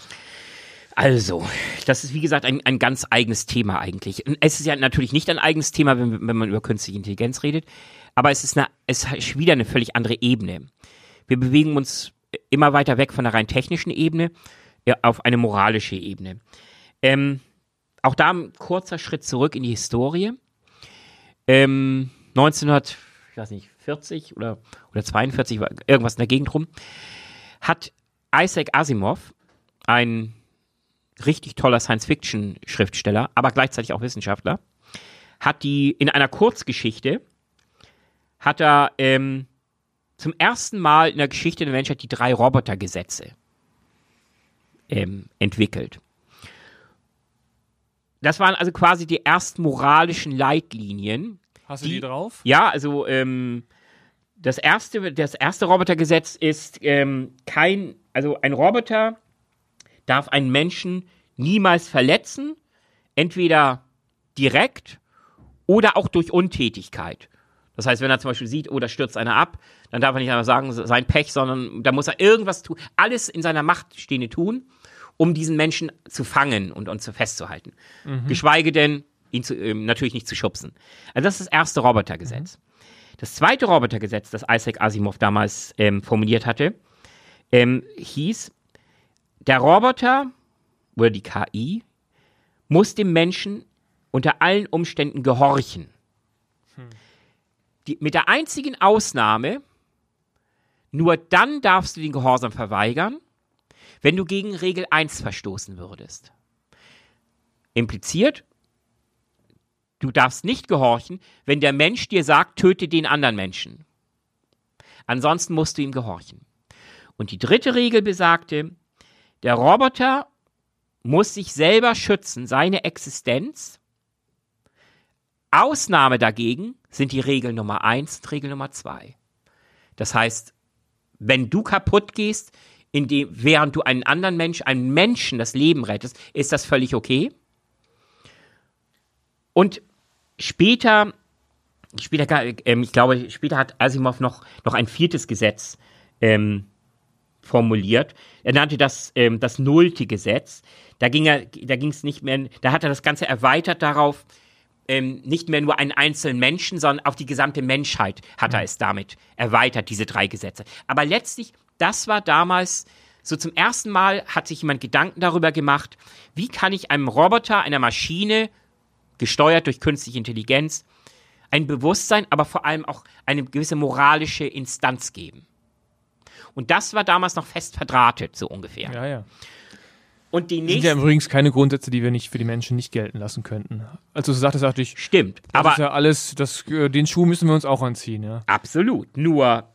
Also, das ist wie gesagt ein, ein ganz eigenes Thema eigentlich. Es ist ja natürlich nicht ein eigenes Thema, wenn, wenn man über künstliche Intelligenz redet, aber es ist, eine, es ist wieder eine völlig andere Ebene. Wir bewegen uns immer weiter weg von der rein technischen Ebene auf eine moralische Ebene. Ähm, auch da ein kurzer Schritt zurück in die Historie. Ähm, 1940 oder, oder 42, irgendwas in der Gegend rum, hat Isaac Asimov, ein richtig toller Science-Fiction-Schriftsteller, aber gleichzeitig auch Wissenschaftler, hat die in einer Kurzgeschichte hat er ähm, zum ersten Mal in der Geschichte der Menschheit die drei Robotergesetze ähm, entwickelt. Das waren also quasi die ersten moralischen Leitlinien. Hast du die, die drauf? Ja, also ähm, das erste, das erste Robotergesetz ist ähm, kein, also ein Roboter darf einen Menschen niemals verletzen, entweder direkt oder auch durch Untätigkeit. Das heißt, wenn er zum Beispiel sieht, oh, da stürzt einer ab, dann darf er nicht einmal sagen, sein Pech, sondern da muss er irgendwas tun, alles in seiner Macht Stehende tun, um diesen Menschen zu fangen und, und zu festzuhalten. Mhm. Geschweige denn, ihn zu, äh, natürlich nicht zu schubsen. Also das ist das erste Robotergesetz. Mhm. Das zweite Robotergesetz, das Isaac Asimov damals ähm, formuliert hatte, ähm, hieß, der Roboter oder die KI muss dem Menschen unter allen Umständen gehorchen. Die, mit der einzigen Ausnahme, nur dann darfst du den Gehorsam verweigern, wenn du gegen Regel 1 verstoßen würdest. Impliziert, du darfst nicht gehorchen, wenn der Mensch dir sagt, töte den anderen Menschen. Ansonsten musst du ihm gehorchen. Und die dritte Regel besagte, der Roboter muss sich selber schützen, seine Existenz. Ausnahme dagegen sind die Regel Nummer eins und Regel Nummer zwei. Das heißt, wenn du kaputt gehst, in dem, während du einen anderen Menschen, einen Menschen das Leben rettest, ist das völlig okay. Und später, später, ähm, ich glaube, später hat Asimov noch, noch ein viertes Gesetz ähm, formuliert. Er nannte das ähm, das nullte Gesetz. Da ging er, da ging es nicht mehr, da hat er das Ganze erweitert darauf, ähm, nicht mehr nur einen einzelnen Menschen, sondern auf die gesamte Menschheit hat er es damit erweitert, diese drei Gesetze. Aber letztlich, das war damals so zum ersten Mal hat sich jemand Gedanken darüber gemacht, wie kann ich einem Roboter, einer Maschine, gesteuert durch künstliche Intelligenz, ein Bewusstsein, aber vor allem auch eine gewisse moralische Instanz geben. Und das war damals noch fest verdrahtet, so ungefähr. Ja, ja. Und die Das sind ja übrigens keine Grundsätze, die wir nicht für die Menschen nicht gelten lassen könnten. Also du sagtest, sagte ich, Stimmt. das Aber ist ja alles, das, äh, den Schuh müssen wir uns auch anziehen, ja. Absolut. Nur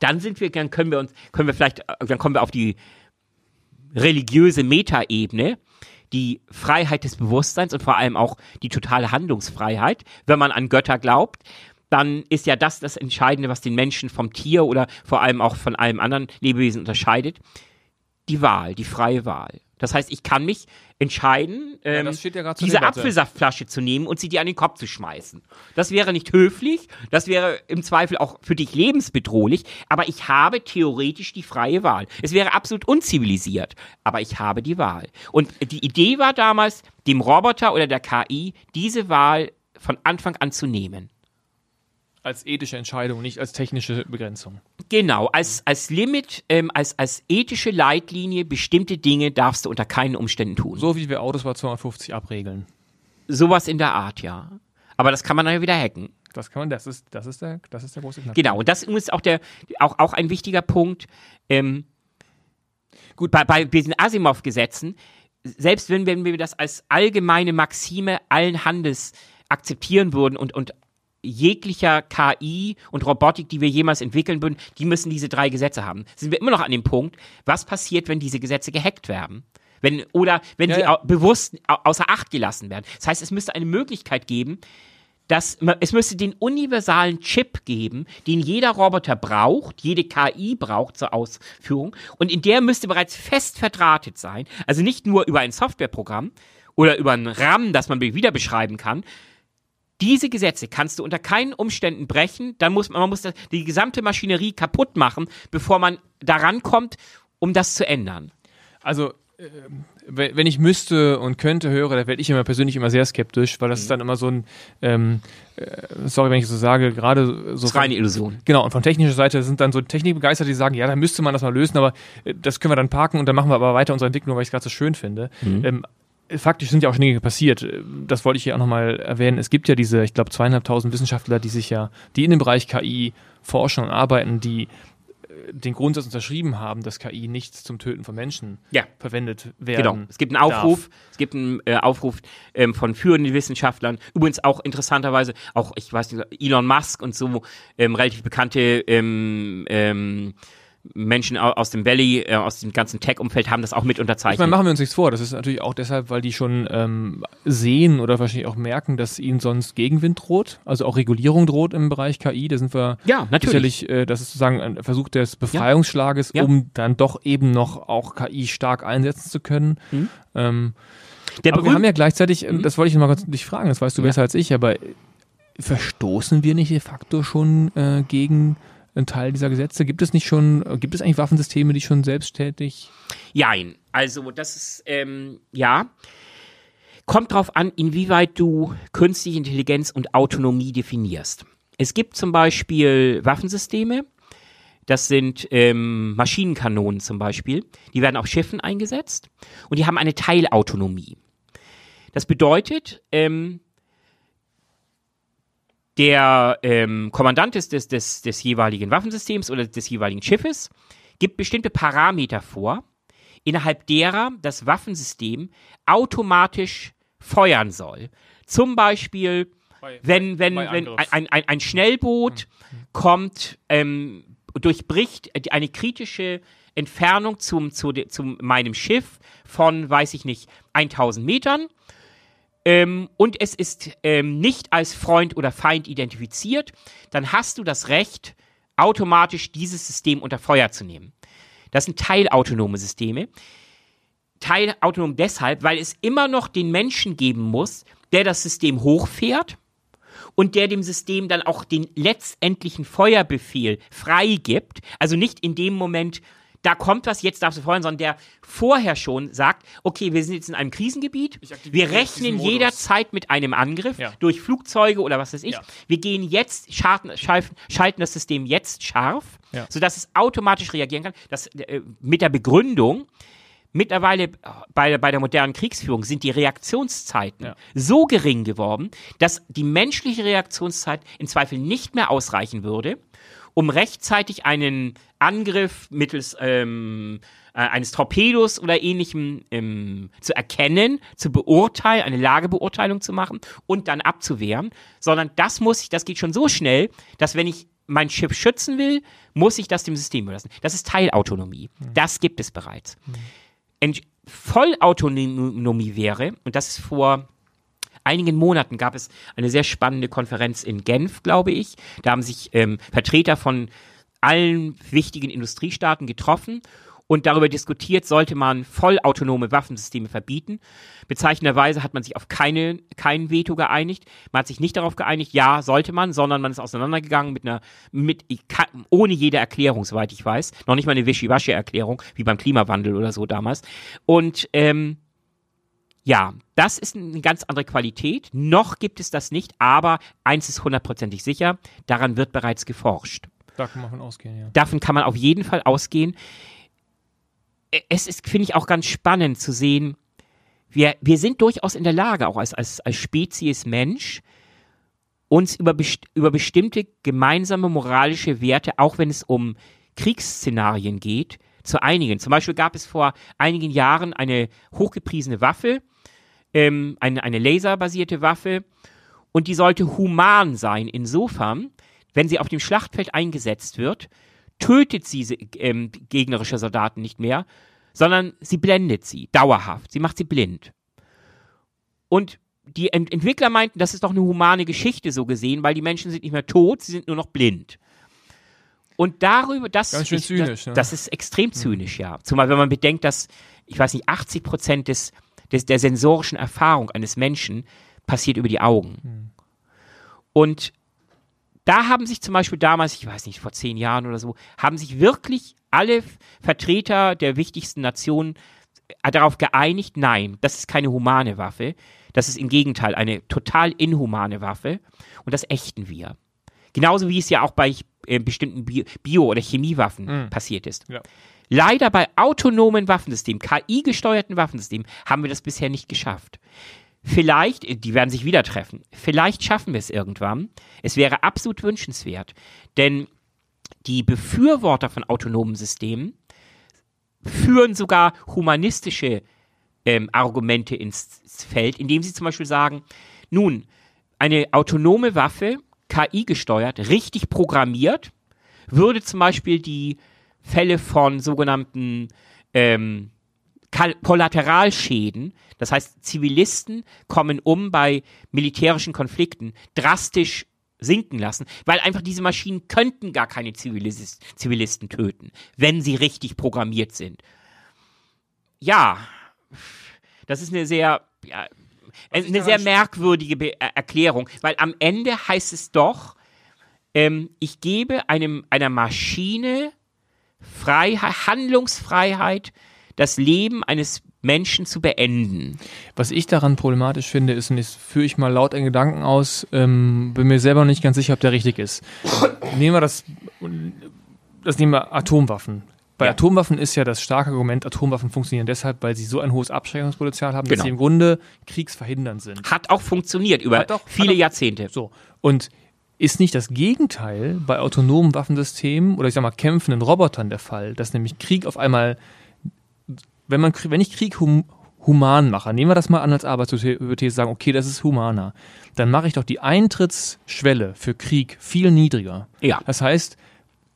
dann sind wir, dann können wir uns, können wir vielleicht, äh, dann kommen wir auf die religiöse Metaebene, die Freiheit des Bewusstseins und vor allem auch die totale Handlungsfreiheit. Wenn man an Götter glaubt, dann ist ja das das Entscheidende, was den Menschen vom Tier oder vor allem auch von allem anderen Lebewesen unterscheidet. Die Wahl, die freie Wahl. Das heißt, ich kann mich entscheiden, ähm, ja zur diese. Apfelsaftflasche zu nehmen und sie dir an den Kopf zu schmeißen. Das wäre nicht höflich, das wäre im Zweifel auch für dich lebensbedrohlich, aber ich habe theoretisch die freie Wahl. Es wäre absolut unzivilisiert, aber ich habe die Wahl. Und die Idee war damals, dem Roboter oder der KI diese Wahl von Anfang an zu nehmen. Als ethische Entscheidung, nicht als technische Begrenzung. Genau, als, als Limit, ähm, als, als ethische Leitlinie, bestimmte Dinge darfst du unter keinen Umständen tun. So wie wir Autos bei 250 abregeln. Sowas in der Art, ja. Aber das kann man dann ja wieder hacken. Das kann man, das ist, das ist der, das ist der große Knackpunkt. Genau, und das ist auch der, auch, auch ein wichtiger Punkt. Ähm, gut, bei, bei diesen Asimov-Gesetzen, selbst wenn, wenn wir das als allgemeine Maxime allen Handels akzeptieren würden und, und jeglicher KI und Robotik, die wir jemals entwickeln würden, die müssen diese drei Gesetze haben. Sind wir immer noch an dem Punkt, was passiert, wenn diese Gesetze gehackt werden? Wenn, oder wenn Ja, sie ja. bewusst au- außer Acht gelassen werden. Das heißt, es müsste eine Möglichkeit geben, dass es müsste den universalen Chip geben, den jeder Roboter braucht, jede KI braucht zur Ausführung. Und in der müsste bereits fest verdrahtet sein. Also nicht nur über ein Softwareprogramm oder über ein RAM, das man wieder beschreiben kann. Diese Gesetze kannst du unter keinen Umständen brechen. Dann muss man, man muss das, die gesamte Maschinerie kaputt machen, bevor man daran kommt, um das zu ändern. Also, äh, wenn ich müsste und könnte, höre, da werde ich immer persönlich immer sehr skeptisch, weil das Mhm. ist dann immer so ein, ähm, äh, sorry, wenn ich so sage, gerade so. Das ist reine Illusion. Genau, und von technischer Seite sind dann so Technikbegeisterte, die sagen, ja, da müsste man das mal lösen, aber äh, das können wir dann parken und dann machen wir aber weiter unsere Entwicklung, weil ich es gerade so schön finde. Ähm, faktisch sind ja auch schon Dinge passiert. Das wollte ich hier auch nochmal erwähnen. Es gibt ja diese, ich glaube, zweieinhalbtausend Wissenschaftler, die sich ja, die in dem Bereich KI forschen und arbeiten, die äh, den Grundsatz unterschrieben haben, dass KI nicht zum Töten von Menschen Ja. verwendet werden. Genau. Es gibt einen Aufruf, es gibt einen äh, Aufruf ähm, von führenden Wissenschaftlern. Übrigens auch interessanterweise auch, ich weiß nicht, Elon Musk und so ähm, relativ bekannte ähm, ähm, Menschen au- aus dem Valley, äh, aus dem ganzen Tech-Umfeld haben das auch mit Ich unterzeichnet. meine, machen wir uns nichts vor. Das ist natürlich auch deshalb, weil die schon ähm, sehen oder wahrscheinlich auch merken, dass ihnen sonst Gegenwind droht. Also auch Regulierung droht im Bereich KI. Da sind wir ja, natürlich. sicherlich, äh, das ist sozusagen ein Versuch des Befreiungsschlages, Ja. um dann doch eben noch auch KI stark einsetzen zu können. Mhm. Ähm, aber wir haben ja gleichzeitig, ähm, Mhm. das wollte ich noch mal kurz dich fragen, das weißt du Ja. besser als ich, aber äh, verstoßen wir nicht de facto schon äh, gegen einen Teil dieser Gesetze? Gibt es nicht schon, gibt es eigentlich Waffensysteme, die schon selbsttätig Jein. Also, das ist, ähm, ja. Kommt drauf an, inwieweit du künstliche Intelligenz und Autonomie definierst. Es gibt zum Beispiel Waffensysteme, das sind ähm, Maschinenkanonen zum Beispiel, die werden auf Schiffen eingesetzt und die haben eine Teilautonomie. Das bedeutet, ähm, der ähm, Kommandant des, des, des, des jeweiligen Waffensystems oder des jeweiligen Schiffes gibt bestimmte Parameter vor, innerhalb derer das Waffensystem automatisch feuern soll. Zum Beispiel, wenn, wenn, bei wenn ein, ein, ein Schnellboot kommt, ähm, durchbricht eine kritische Entfernung zum, zu, de, zu meinem Schiff von, weiß ich nicht, 1000 Metern. Ähm, und es ist ähm, nicht als Freund oder Feind identifiziert, dann hast du das Recht, automatisch dieses System unter Feuer zu nehmen. Das sind teilautonome Systeme. Teilautonom deshalb, weil es immer noch den Menschen geben muss, der das System hochfährt und der dem System dann auch den letztendlichen Feuerbefehl freigibt. Also nicht in dem Moment, da kommt was, jetzt darfst du feuern, sondern der vorher schon sagt, okay, wir sind jetzt in einem Krisengebiet, wir rechnen jederzeit mit einem Angriff ja. durch Flugzeuge oder was weiß ich. Ja. Wir gehen jetzt, schalten, schalten das System jetzt scharf, ja. sodass es automatisch reagieren kann. Das, äh, mit der Begründung, Mittlerweile bei, bei der modernen Kriegsführung sind die Reaktionszeiten ja. so gering geworden, dass die menschliche Reaktionszeit im Zweifel nicht mehr ausreichen würde, um rechtzeitig einen Angriff mittels ähm, äh, eines Torpedos oder ähnlichem ähm, zu erkennen, zu beurteilen, eine Lagebeurteilung zu machen und dann abzuwehren, sondern das muss ich, das geht schon so schnell, dass wenn ich mein Schiff schützen will, muss ich das dem System überlassen. Das ist Teilautonomie. Mhm. Das gibt es bereits. Mhm. Vollautonomie wäre, und das ist vor einigen Monaten gab es eine sehr spannende Konferenz in Genf, glaube ich. Da haben sich ähm, Vertreter von allen wichtigen Industriestaaten getroffen und darüber diskutiert, sollte man vollautonome Waffensysteme verbieten. Bezeichnenderweise hat man sich auf keine, kein Veto geeinigt. Man hat sich nicht darauf geeinigt, ja, sollte man, sondern man ist auseinandergegangen mit einer, mit, ohne jede Erklärung, soweit ich weiß. Noch nicht mal eine Wischiwaschi-Erklärung, wie beim Klimawandel oder so damals. Und, ähm, ja, das ist eine ganz andere Qualität. Noch gibt es das nicht, aber eins ist hundertprozentig sicher, daran wird bereits geforscht. Da kann man ausgehen, ja. Davon kann man auf jeden Fall ausgehen es ist, finde ich, auch ganz spannend zu sehen, wir, wir sind durchaus in der Lage, auch als, als, als Spezies Mensch, uns über, best über bestimmte gemeinsame moralische Werte, auch wenn es um Kriegsszenarien geht, zu einigen. Zum Beispiel gab es vor einigen Jahren eine hochgepriesene Waffe, ähm, eine, eine laserbasierte Waffe, und die sollte human sein, insofern, wenn sie auf dem Schlachtfeld eingesetzt wird, tötet sie ähm, gegnerische Soldaten nicht mehr, sondern sie blendet sie dauerhaft. Sie macht sie blind. Und die Ent Entwickler meinten, das ist doch eine humane Geschichte so gesehen, weil die Menschen sind nicht mehr tot, sie sind nur noch blind. Und darüber, das, zynisch, das, ne? das ist extrem zynisch, ja. Zumal wenn man bedenkt, dass, ich weiß nicht, 80 Prozent des, des, der sensorischen Erfahrung eines Menschen passiert über die Augen. Mhm. Und da haben sich zum Beispiel damals, ich weiß nicht, vor zehn Jahren oder so, haben sich wirklich alle Vertreter der wichtigsten Nationen äh, darauf geeinigt, nein, das ist keine humane Waffe, das ist im Gegenteil eine total inhumane Waffe und das ächten wir. Genauso wie es ja auch bei äh, bestimmten Bio- oder Chemiewaffen mhm. passiert ist. Ja. Leider bei autonomen Waffensystemen, KI-gesteuerten Waffensystemen, haben wir das bisher nicht geschafft. Vielleicht, die werden sich wieder treffen, vielleicht schaffen wir es irgendwann. Es wäre absolut wünschenswert, denn die Befürworter von autonomen Systemen führen sogar humanistische ähm, Argumente ins Feld, indem sie zum Beispiel sagen, nun, eine autonome Waffe, KI gesteuert, richtig programmiert, würde zum Beispiel die Fälle von sogenannten ähm, Kollateralschäden, das heißt Zivilisten kommen um bei militärischen Konflikten, drastisch sinken lassen, weil einfach diese Maschinen könnten gar keine Zivilist Zivilisten töten, wenn sie richtig programmiert sind. Ja, das ist eine sehr, ja, eine sehr merkwürdige Be Erklärung, weil am Ende heißt es doch, ähm, ich gebe einem, einer Maschine Freiheit, Handlungsfreiheit, das Leben eines Menschen zu beenden. Was ich daran problematisch finde, ist, und jetzt führe ich mal laut einen Gedanken aus, ähm, bin mir selber nicht ganz sicher, ob der richtig ist. nehmen wir das, das nehmen wir Atomwaffen. Bei ja. Atomwaffen ist ja das starke Argument, Atomwaffen funktionieren deshalb, weil sie so ein hohes Abschreckungspotenzial haben, genau. dass sie im Grunde kriegsverhindernd sind. Hat auch funktioniert über auch, viele auch, Jahrzehnte. So. Und ist nicht das Gegenteil bei autonomen Waffensystemen oder ich sag mal kämpfenden Robotern der Fall, dass nämlich Krieg auf einmal wenn man, wenn ich Krieg hum, human mache, nehmen wir das mal an als Arbeitshypothese, sagen, okay, das ist humaner, dann mache ich doch die Eintrittsschwelle für Krieg viel niedriger. Ja. Das heißt,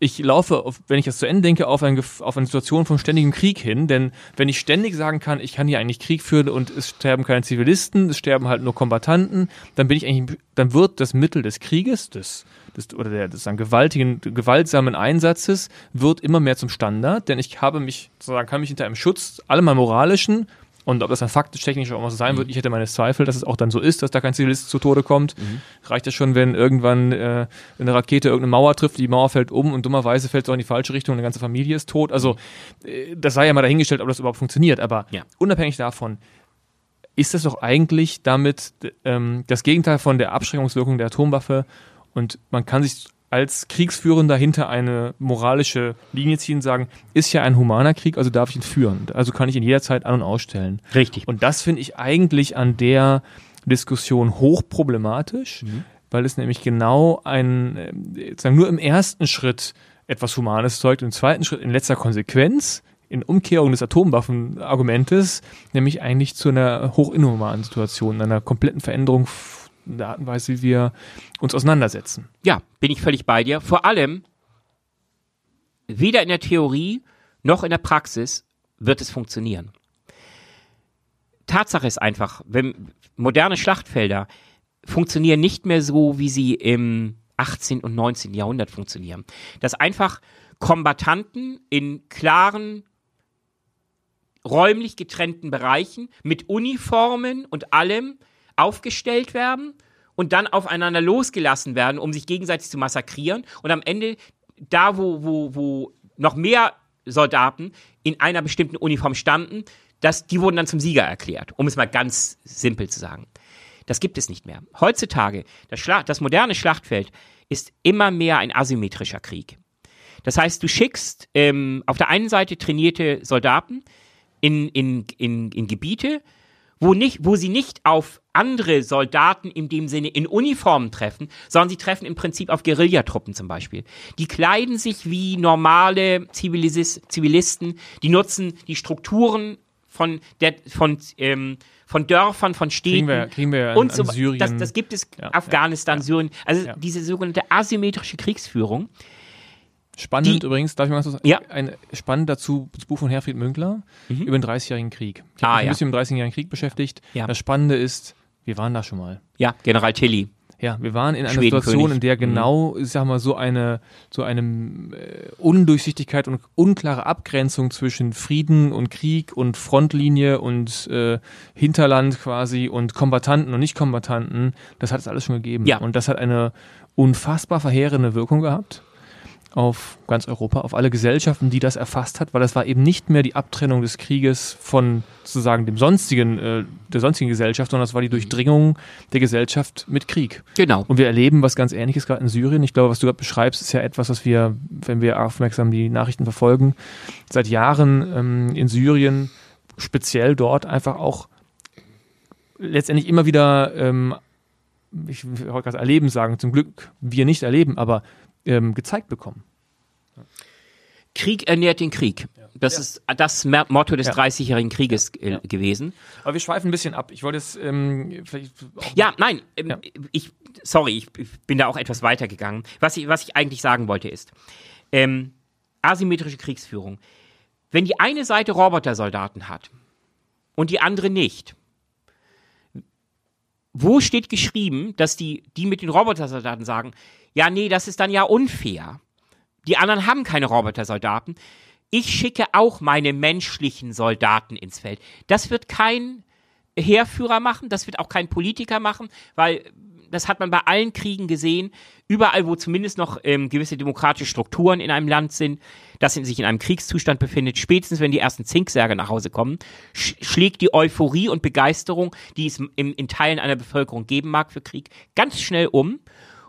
ich laufe, auf, wenn ich das zu Ende denke, auf, ein, auf eine Situation von ständigem Krieg hin. Denn wenn ich ständig sagen kann, ich kann hier eigentlich Krieg führen und es sterben keine Zivilisten, es sterben halt nur Kombattanten, dann bin ich eigentlich, dann wird das Mittel des Krieges, des, des oder der, des gewaltigen, gewaltsamen Einsatzes, wird immer mehr zum Standard. Denn ich habe mich, sozusagen, kann mich hinter einem Schutz allemal moralischen und ob das dann faktisch, technisch auch immer so sein mhm. wird, ich hätte meine Zweifel, dass es auch dann so ist, dass da kein Zivilist zu Tode kommt. Mhm. Reicht ja schon, wenn irgendwann äh, eine Rakete irgendeine Mauer trifft, die Mauer fällt um und dummerweise fällt es auch in die falsche Richtung und eine ganze Familie ist tot. Also äh, das sei ja mal dahingestellt, ob das überhaupt funktioniert. Aber ja. unabhängig davon, ist das doch eigentlich damit ähm, das Gegenteil von der Abschreckungswirkung der Atomwaffe und man kann sich als Kriegsführender hinter eine moralische Linie ziehen, sagen, ist ja ein humaner Krieg, also darf ich ihn führen. Also kann ich ihn jederzeit an- und ausstellen. Richtig. Und das finde ich eigentlich an der Diskussion hochproblematisch, mhm. weil es nämlich genau ein, äh, sagen nur im ersten Schritt etwas Humanes zeugt, im zweiten Schritt in letzter Konsequenz in Umkehrung des Atomwaffenargumentes, nämlich eigentlich zu einer hochinhumanen Situation, einer kompletten Veränderung der Art und Weise, wie wir uns auseinandersetzen. Ja, bin ich völlig bei dir. Vor allem, weder in der Theorie noch in der Praxis wird es funktionieren. Tatsache ist einfach, wenn moderne Schlachtfelder funktionieren nicht mehr so, wie sie im 18. und 19. Jahrhundert funktionieren. Dass einfach Kombattanten in klaren, räumlich getrennten Bereichen mit Uniformen und allem aufgestellt werden und dann aufeinander losgelassen werden, um sich gegenseitig zu massakrieren. Und am Ende, da wo, wo, wo noch mehr Soldaten in einer bestimmten Uniform standen, das, die wurden dann zum Sieger erklärt, um es mal ganz simpel zu sagen. Das gibt es nicht mehr. Heutzutage, das, Schla das moderne Schlachtfeld ist immer mehr ein asymmetrischer Krieg. Das heißt, du schickst ähm, auf der einen Seite trainierte Soldaten in, in, in, in Gebiete, wo, nicht, wo sie nicht auf andere Soldaten in dem Sinne in Uniformen treffen, sondern sie treffen im Prinzip auf Guerillatruppen zum Beispiel. Die kleiden sich wie normale Zivilis Zivilisten, die nutzen die Strukturen von, der, von, ähm, von Dörfern, von Städten kriegen wir, kriegen wir und so. Syrien. Das, das gibt es ja, Afghanistan, ja, Syrien. Also diese sogenannte asymmetrische Kriegsführung Spannend die, übrigens, darf ich mal was sagen? Ja. Ein spannend dazu das Buch von Herfried Münkler mhm. über den 30-jährigen Krieg. Ich habe ah, mich ja. ein bisschen mit dem 30-jährigen Krieg beschäftigt. Ja. Das Spannende ist, wir waren da schon mal. Ja, General Tilly. Ja, wir waren in einer Situation, in der mhm. genau, ich sag mal, so eine, so eine äh, Undurchsichtigkeit und unklare Abgrenzung zwischen Frieden und Krieg und Frontlinie und äh, Hinterland quasi und Kombatanten und Nicht-Kombatanten, das hat es alles schon gegeben. Ja. Und das hat eine unfassbar verheerende Wirkung gehabt auf ganz Europa, auf alle Gesellschaften, die das erfasst hat, weil das war eben nicht mehr die Abtrennung des Krieges von sozusagen dem sonstigen, äh, der sonstigen Gesellschaft, sondern das war die Durchdringung der Gesellschaft mit Krieg. Genau. Und wir erleben was ganz Ähnliches gerade in Syrien. Ich glaube, was du gerade beschreibst, ist ja etwas, was wir, wenn wir aufmerksam die Nachrichten verfolgen, seit Jahren ähm, in Syrien speziell dort einfach auch letztendlich immer wieder ähm, ich wollte gerade erleben sagen, zum Glück wir nicht erleben, aber ähm, gezeigt bekommen. Krieg ernährt den Krieg. Das ja. ist das Motto des ja. 30-jährigen Krieges ja. gewesen. Aber wir schweifen ein bisschen ab. Ich wollte es ähm, vielleicht. Ja, nein, ähm, ich, sorry, ich, ich, bin da auch etwas weitergegangen. Was ich, was ich eigentlich sagen wollte ist, ähm, asymmetrische Kriegsführung. Wenn die eine Seite Robotersoldaten hat und die andere nicht, wo steht geschrieben, dass die, die mit den Robotersoldaten sagen, ja, nee, das ist dann ja unfair. Die anderen haben keine Robotersoldaten. Ich schicke auch meine menschlichen Soldaten ins Feld. Das wird kein Heerführer machen, das wird auch kein Politiker machen, weil das hat man bei allen Kriegen gesehen. Überall, wo zumindest noch ähm, gewisse demokratische Strukturen in einem Land sind, das sich in einem Kriegszustand befindet, spätestens wenn die ersten Zinksärge nach Hause kommen, sch schlägt die Euphorie und Begeisterung, die es im, in Teilen einer Bevölkerung geben mag für Krieg, ganz schnell um.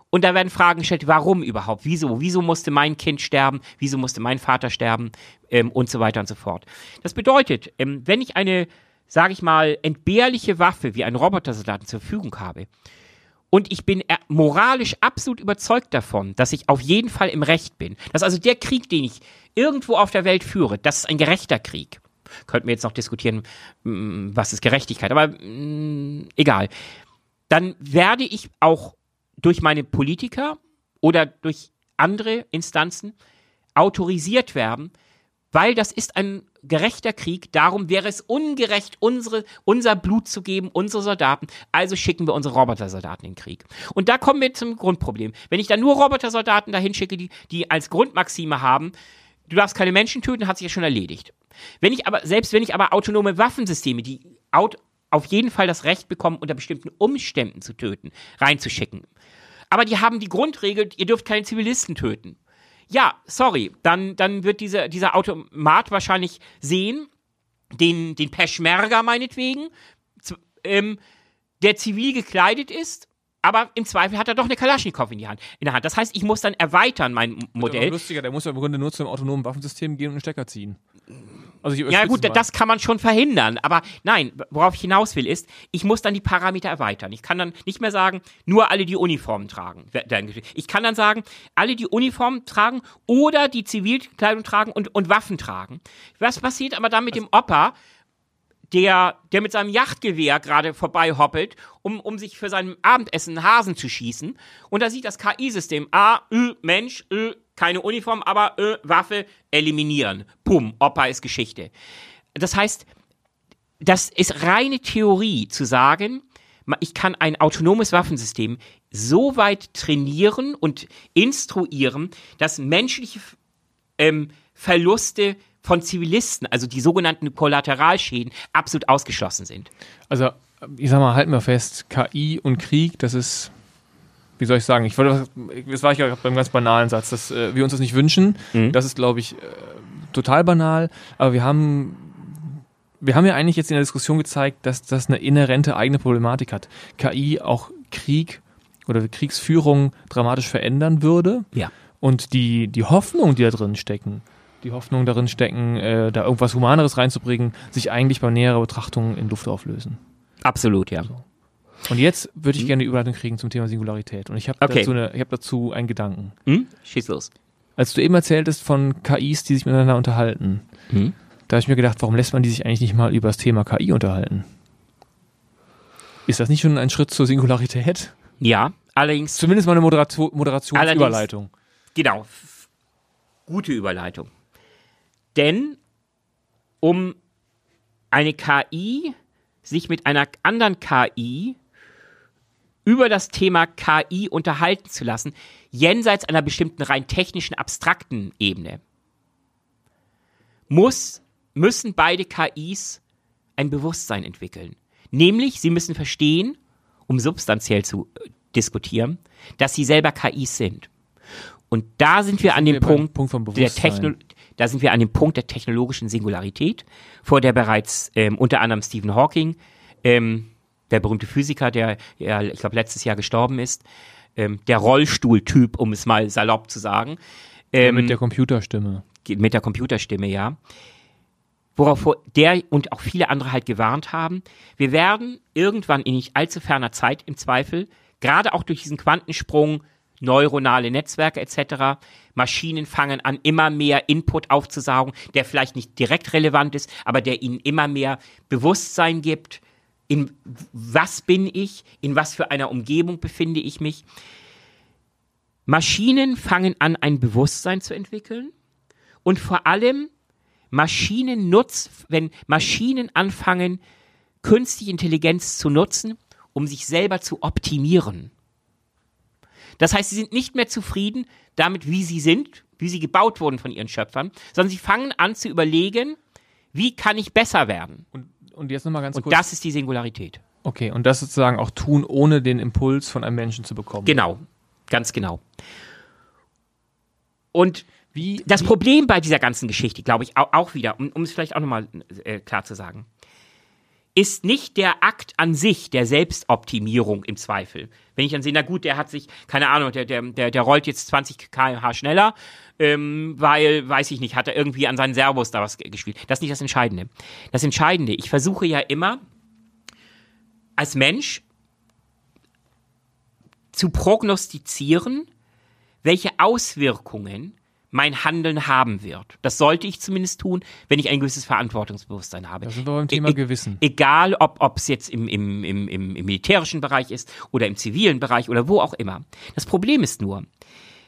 Und da werden Fragen gestellt, warum überhaupt? Wieso? Wieso musste mein Kind sterben? Wieso musste mein Vater sterben? Ähm, und so weiter und so fort. Das bedeutet, ähm, wenn ich eine, sage ich mal, entbehrliche Waffe wie einen Robotersoldaten zur Verfügung habe, und ich bin moralisch absolut überzeugt davon, dass ich auf jeden Fall im Recht bin. Dass also der Krieg, den ich irgendwo auf der Welt führe, das ist ein gerechter Krieg. Könnten wir jetzt noch diskutieren, mm, was ist Gerechtigkeit, aber mh, mm, egal. Dann werde ich auch durch meine Politiker oder durch andere Instanzen autorisiert werden, weil das ist ein gerechter Krieg. Darum wäre es ungerecht, unsere, unser Blut zu geben, unsere Soldaten. Also schicken wir unsere Robotersoldaten in den Krieg. Und da kommen wir zum Grundproblem. Wenn ich dann nur Robotersoldaten dahin schicke, die, die als Grundmaxime haben, du darfst keine Menschen töten, hat sich ja schon erledigt. Wenn ich aber, selbst wenn ich aber autonome Waffensysteme, die out, auf jeden Fall das Recht bekommen, unter bestimmten Umständen zu töten, reinzuschicken. Aber die haben die Grundregel, ihr dürft keine Zivilisten töten. Ja, sorry, dann, dann wird dieser, dieser Automat wahrscheinlich sehen, den, den Peschmerga meinetwegen, ähm, der zivil gekleidet ist, aber im Zweifel hat er doch eine Kalaschnikow in, die Hand, in der Hand. Das heißt, ich muss dann erweitern mein Modell. lustiger, der muss ja im Grunde nur zum autonomen Waffensystem gehen und einen Stecker ziehen. Also ja gut, mal. das kann man schon verhindern. Aber nein, worauf ich hinaus will, ist, ich muss dann die Parameter erweitern. Ich kann dann nicht mehr sagen, nur alle, die Uniformen tragen. Ich kann dann sagen, alle, die Uniformen tragen oder die Zivilkleidung tragen und, und Waffen tragen. Was passiert aber dann mit dem Opa, der, der mit seinem Yachtgewehr gerade vorbei hoppelt, um, um sich für sein Abendessen einen Hasen zu schießen. Und da sieht das KI-System, A, Ö, Mensch, Ö, keine Uniform, aber Ö, Waffe, eliminieren. Pum, Opa ist Geschichte. Das heißt, das ist reine Theorie zu sagen, ich kann ein autonomes Waffensystem so weit trainieren und instruieren, dass menschliche ähm, Verluste von Zivilisten, also die sogenannten Kollateralschäden, absolut ausgeschlossen sind. Also, ich sag mal, halten wir fest, KI und Krieg, das ist, wie soll ich sagen, ich wollte, das war ich ja beim ganz banalen Satz, dass äh, wir uns das nicht wünschen. Mhm. Das ist, glaube ich, äh, total banal, aber wir haben wir haben ja eigentlich jetzt in der Diskussion gezeigt, dass das eine inhärente eigene Problematik hat. KI auch Krieg oder Kriegsführung dramatisch verändern würde. Ja. Und die, die Hoffnung, die da drin stecken, die Hoffnung darin stecken, äh, da irgendwas Humaneres reinzubringen, sich eigentlich bei näherer Betrachtung in Luft auflösen. Absolut, ja. So. Und jetzt würde ich hm? gerne eine Überleitung kriegen zum Thema Singularität. Und ich habe okay. dazu, eine, hab dazu einen Gedanken. Hm? Schieß los. Als du eben erzähltest von KIs, die sich miteinander unterhalten, hm? da habe ich mir gedacht, warum lässt man die sich eigentlich nicht mal über das Thema KI unterhalten? Ist das nicht schon ein Schritt zur Singularität? Ja, allerdings. Zumindest mal eine Moderation, Moderationsüberleitung. Genau. Gute Überleitung. Denn um eine KI sich mit einer anderen KI über das Thema KI unterhalten zu lassen, jenseits einer bestimmten rein technischen, abstrakten Ebene, muss, müssen beide KIs ein Bewusstsein entwickeln. Nämlich, sie müssen verstehen, um substanziell zu äh, diskutieren, dass sie selber KIs sind. Und da sind wir an dem Punkt, Punkt der Technologie. Da sind wir an dem Punkt der technologischen Singularität, vor der bereits ähm, unter anderem Stephen Hawking, ähm, der berühmte Physiker, der ja, ich glaube letztes Jahr gestorben ist, ähm, der Rollstuhltyp, um es mal salopp zu sagen. Ähm, mit der Computerstimme. Mit der Computerstimme, ja. Worauf der und auch viele andere halt gewarnt haben. Wir werden irgendwann in nicht allzu ferner Zeit im Zweifel, gerade auch durch diesen Quantensprung, neuronale Netzwerke etc. Maschinen fangen an, immer mehr Input aufzusaugen, der vielleicht nicht direkt relevant ist, aber der ihnen immer mehr Bewusstsein gibt, in was bin ich, in was für einer Umgebung befinde ich mich. Maschinen fangen an, ein Bewusstsein zu entwickeln und vor allem Maschinen nutzen, wenn Maschinen anfangen, künstliche Intelligenz zu nutzen, um sich selber zu optimieren. Das heißt, sie sind nicht mehr zufrieden damit, wie sie sind, wie sie gebaut wurden von ihren Schöpfern, sondern sie fangen an zu überlegen, wie kann ich besser werden? Und, und jetzt nochmal ganz und kurz. das ist die Singularität. Okay, und das sozusagen auch tun, ohne den Impuls von einem Menschen zu bekommen. Genau, ganz genau. Und wie, das wie? Problem bei dieser ganzen Geschichte, glaube ich, auch, auch, wieder, um, um es vielleicht auch nochmal äh, klar zu sagen, ist nicht der Akt an sich der Selbstoptimierung im Zweifel. Wenn ich dann sehe, na gut, der hat sich, keine Ahnung, der, der, der, rollt jetzt 20 km/h schneller, ähm, weil, weiß ich nicht, hat er irgendwie an seinen Servos da was gespielt. Das ist nicht das Entscheidende. Das Entscheidende, ich versuche ja immer, als Mensch zu prognostizieren, welche Auswirkungen mein Handeln haben wird. Das sollte ich zumindest tun, wenn ich ein gewisses Verantwortungsbewusstsein habe. Das sind wir beim Thema e Gewissen. Egal, ob es jetzt im, im, im, im, im militärischen Bereich ist oder im zivilen Bereich oder wo auch immer. Das Problem ist nur,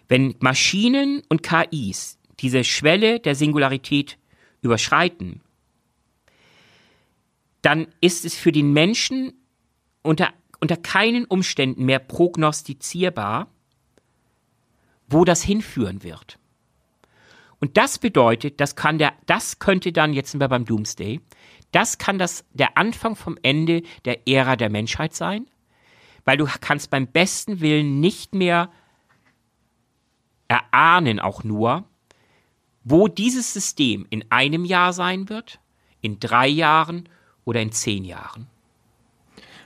wenn Maschinen und KIs diese Schwelle der Singularität überschreiten, dann ist es für den Menschen unter, unter keinen Umständen mehr prognostizierbar, wo das hinführen wird. Und das bedeutet, das kann der, das könnte dann, jetzt sind wir beim Doomsday, das kann das, der Anfang vom Ende der Ära der Menschheit sein, weil du kannst beim besten Willen nicht mehr erahnen auch nur, wo dieses System in einem Jahr sein wird, in drei Jahren oder in zehn Jahren.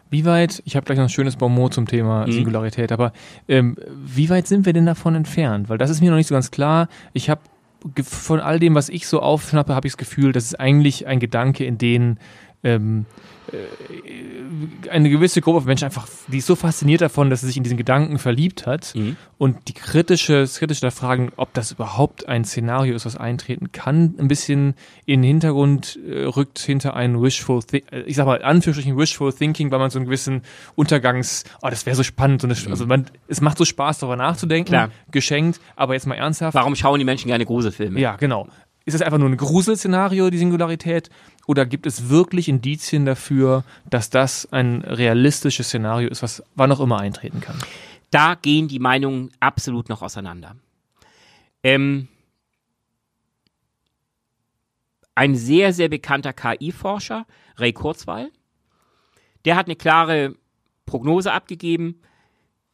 Wie weit, ich habe gleich noch ein schönes Bonmot zum Thema mhm. Singularität, aber ähm, wie weit sind wir denn davon entfernt? Weil das ist mir noch nicht so ganz klar. Ich habe von all dem, was ich so aufschnappe, habe ich das Gefühl, das ist eigentlich ein Gedanke, in den ähm, äh, eine gewisse Gruppe von Menschen einfach, die ist so fasziniert davon, dass sie sich in diesen Gedanken verliebt hat mhm. und die kritische, das kritische Fragen, ob das überhaupt ein Szenario ist, was eintreten kann, ein bisschen in den Hintergrund äh, rückt hinter ein Wishful, äh, ich sag mal, Anführungsstrichen Wishful Thinking, weil man so einen gewissen Untergangs, oh, das wäre so spannend, so eine, mhm. also man, es macht so Spaß, darüber nachzudenken, Klar. geschenkt, aber jetzt mal ernsthaft. Warum schauen die Menschen gerne Gruselfilme? Ja, genau. Ist das einfach nur ein Gruselszenario, die Singularität? Oder gibt es wirklich Indizien dafür, dass das ein realistisches Szenario ist, was wann auch immer eintreten kann? Da gehen die Meinungen absolut noch auseinander. Ähm, ein sehr, sehr bekannter KI-Forscher, Ray Kurzweil, der hat eine klare Prognose abgegeben.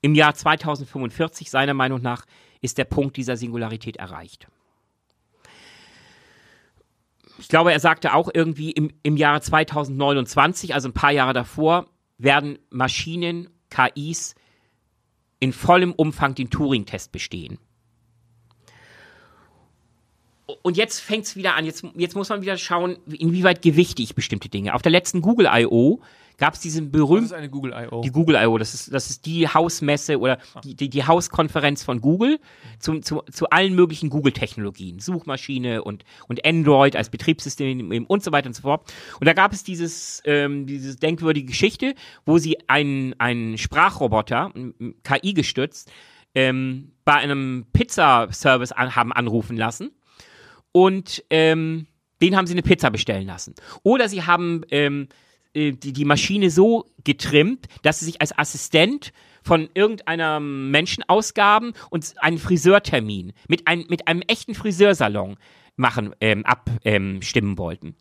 Im Jahr 2045, seiner Meinung nach, ist der Punkt dieser Singularität erreicht ich glaube, er sagte auch irgendwie im, im Jahre 2029, also ein paar Jahre davor, werden Maschinen, KIs in vollem Umfang den Turing-Test bestehen. Und jetzt fängt es wieder an. Jetzt, jetzt muss man wieder schauen, inwieweit gewichte ich bestimmte Dinge. Auf der letzten Google I.O gab es diesen berühmten. Das ist eine Google I.O. Die Google I.O. Das ist, das ist die Hausmesse oder ah. die, die, die Hauskonferenz von Google zu, zu, zu allen möglichen Google-Technologien. Suchmaschine und, und Android als Betriebssystem und so weiter und so fort. Und da gab es dieses, ähm, diese denkwürdige Geschichte, wo sie einen, einen Sprachroboter, KI gestützt, ähm, bei einem Pizzaservice an, haben anrufen lassen. Und ähm, den haben sie eine Pizza bestellen lassen. Oder sie haben ähm, äh, die, die Maschine so getrimmt, dass sie sich als Assistent von irgendeinem Menschen ausgaben und einen Friseurtermin mit, ein, mit einem echten Friseursalon machen, ähm, abstimmen ähm, wollten.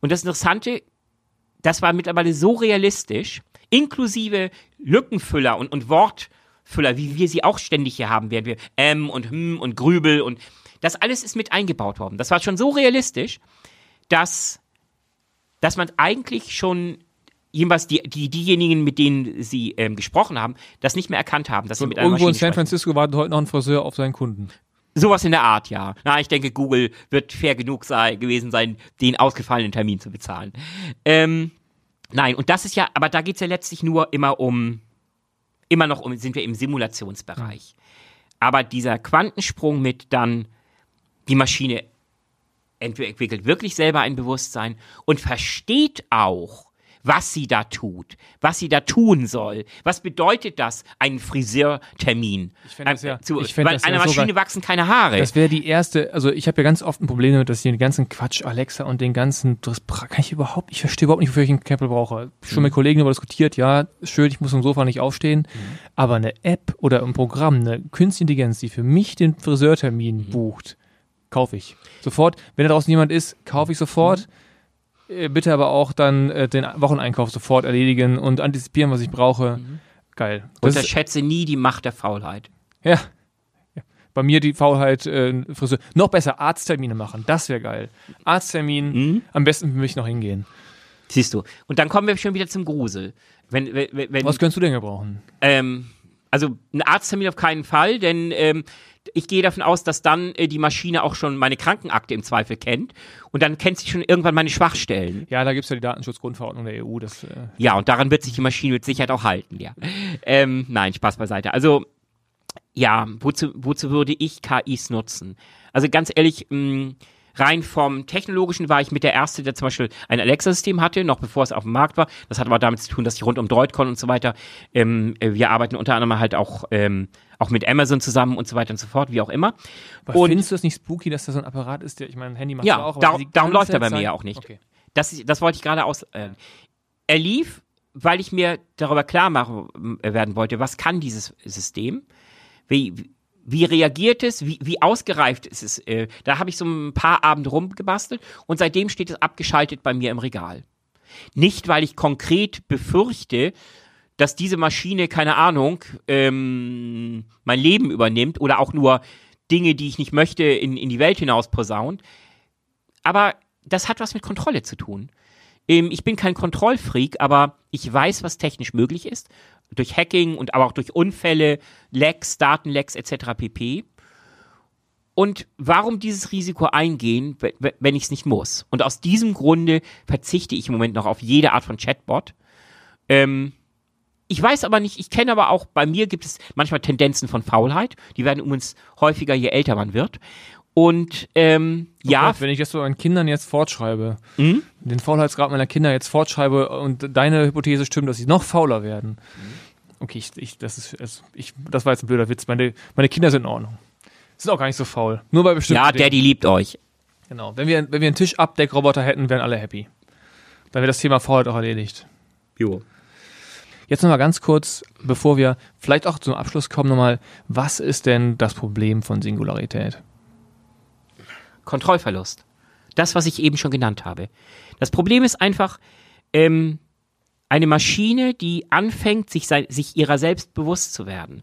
Und das Interessante, das war mittlerweile so realistisch, inklusive Lückenfüller und, und Wortfüller, wie wir sie auch ständig hier haben, werden wir M und Hm und Grübel und das alles ist mit eingebaut worden. Das war schon so realistisch, dass dass man eigentlich schon jedenfalls die, die, diejenigen, mit denen sie ähm, gesprochen haben, das nicht mehr erkannt haben, dass sie mit Irgendwo in San Francisco wartet heute noch ein Friseur auf seinen Kunden. Sowas in der Art, ja. Na, ich denke, Google wird fair genug sei, gewesen sein, den ausgefallenen Termin zu bezahlen. Ähm, nein, und das ist ja, aber da geht's ja letztlich nur immer um, immer noch um, sind wir im Simulationsbereich. Aber dieser Quantensprung mit dann die Maschine entwickelt wirklich selber ein Bewusstsein und versteht auch, was sie da tut, was sie da tun soll. Was bedeutet das, einen Friseurtermin? Ich fände das ja, zu, ich weil das einer ja Maschine sogar, wachsen keine Haare. Das wäre die erste, also ich habe ja ganz oft ein Problem damit, dass ich den ganzen Quatsch Alexa und den ganzen, das kann ich überhaupt, ich verstehe überhaupt nicht, wofür ich einen Apple brauche. Schon mhm. mit Kollegen darüber diskutiert, ja, schön, ich muss vom Sofa nicht aufstehen, mhm. aber eine App oder ein Programm, eine Künstliche Intelligenz, die für mich den Friseurtermin mhm. bucht, kaufe ich. Sofort. Wenn da draußen jemand ist, kaufe ich sofort. Mhm. Bitte aber auch dann äh, den Wocheneinkauf sofort erledigen und antizipieren, was ich brauche. Mhm. Geil. Das Unterschätze nie die Macht der Faulheit. Ja. ja. Bei mir die Faulheit, äh, Friseur. Noch besser, Arzttermine machen. Das wäre geil. Arzttermin, mhm. am besten für mich noch hingehen. Siehst du. Und dann kommen wir schon wieder zum Grusel. Wenn, wenn, wenn, Was könntest du denn gebrauchen? Ähm, also ein Arzttermin auf keinen Fall, denn ähm, ich gehe davon aus, dass dann äh, die Maschine auch schon meine Krankenakte im Zweifel kennt und dann kennt sie schon irgendwann meine Schwachstellen. Ja, da gibt es ja die Datenschutzgrundverordnung der EU. Das, äh ja, und daran wird sich die Maschine mit Sicherheit auch halten, ja. Ähm, nein, Spaß beiseite. Also, ja, wozu, wozu würde ich KIs nutzen? Also ganz ehrlich, mh, rein vom Technologischen war ich mit der Erste, der zum Beispiel ein Alexa-System hatte, noch bevor es auf dem Markt war. Das hat aber damit zu tun, dass ich rund um Droidcon und so weiter, ähm, äh, wir arbeiten unter anderem halt auch, ähm, auch mit Amazon zusammen und so weiter und so fort, wie auch immer. Aber Und- findest du das nicht spooky, dass da so ein Apparat ist, der, ich meine, ein Handy macht Ja, auch, aber darum- läuft er bei mir ja auch nicht. Okay. Das, das wollte ich gerade aus. Äh, er lief, weil ich mir darüber klar machen äh, werden wollte, was kann dieses System? Wie, wie reagiert es? Wie, wie ausgereift ist es? Äh, da habe ich so ein paar Abende rumgebastelt und seitdem steht es abgeschaltet bei mir im Regal. Nicht, weil ich konkret befürchte, dass diese Maschine, keine Ahnung, ähm, mein Leben übernimmt oder auch nur Dinge, die ich nicht möchte, in, in die Welt hinaus posaunt. Aber das hat was mit Kontrolle zu tun. Ähm, ich bin kein Kontrollfreak, aber ich weiß, was technisch möglich ist. Durch Hacking und aber auch durch Unfälle, Lecks, Datenlecks etc. pp. Und warum dieses Risiko eingehen, we- we- wenn ich es nicht muss? Und aus diesem Grunde verzichte ich im Moment noch auf jede Art von Chatbot. Ähm, ich weiß aber nicht, ich kenne aber auch, bei mir gibt es manchmal Tendenzen von Faulheit. Die werden übrigens häufiger, je älter man wird. Und ähm, Oh ja, Gott, wenn ich das so an Kindern jetzt fortschreibe, Hm? den Faulheitsgrad meiner Kinder jetzt fortschreibe und deine Hypothese stimmt, dass sie noch fauler werden. Okay, ich, ich, das ist, also ich, das war jetzt ein blöder Witz. Meine, meine Kinder sind in Ordnung. Sind auch gar nicht so faul. Nur bei bestimmten ja, Dingen. Daddy liebt euch. Genau. Wenn wir, wenn wir einen Tischabdeckroboter hätten, wären alle happy. Dann wäre das Thema Faulheit auch erledigt. Jo. Jetzt nochmal ganz kurz, bevor wir vielleicht auch zum Abschluss kommen, nochmal, was ist denn das Problem von Singularität? Kontrollverlust. Das, was ich eben schon genannt habe. Das Problem ist einfach, ähm, eine Maschine, die anfängt, sich, sich ihrer selbst bewusst zu werden,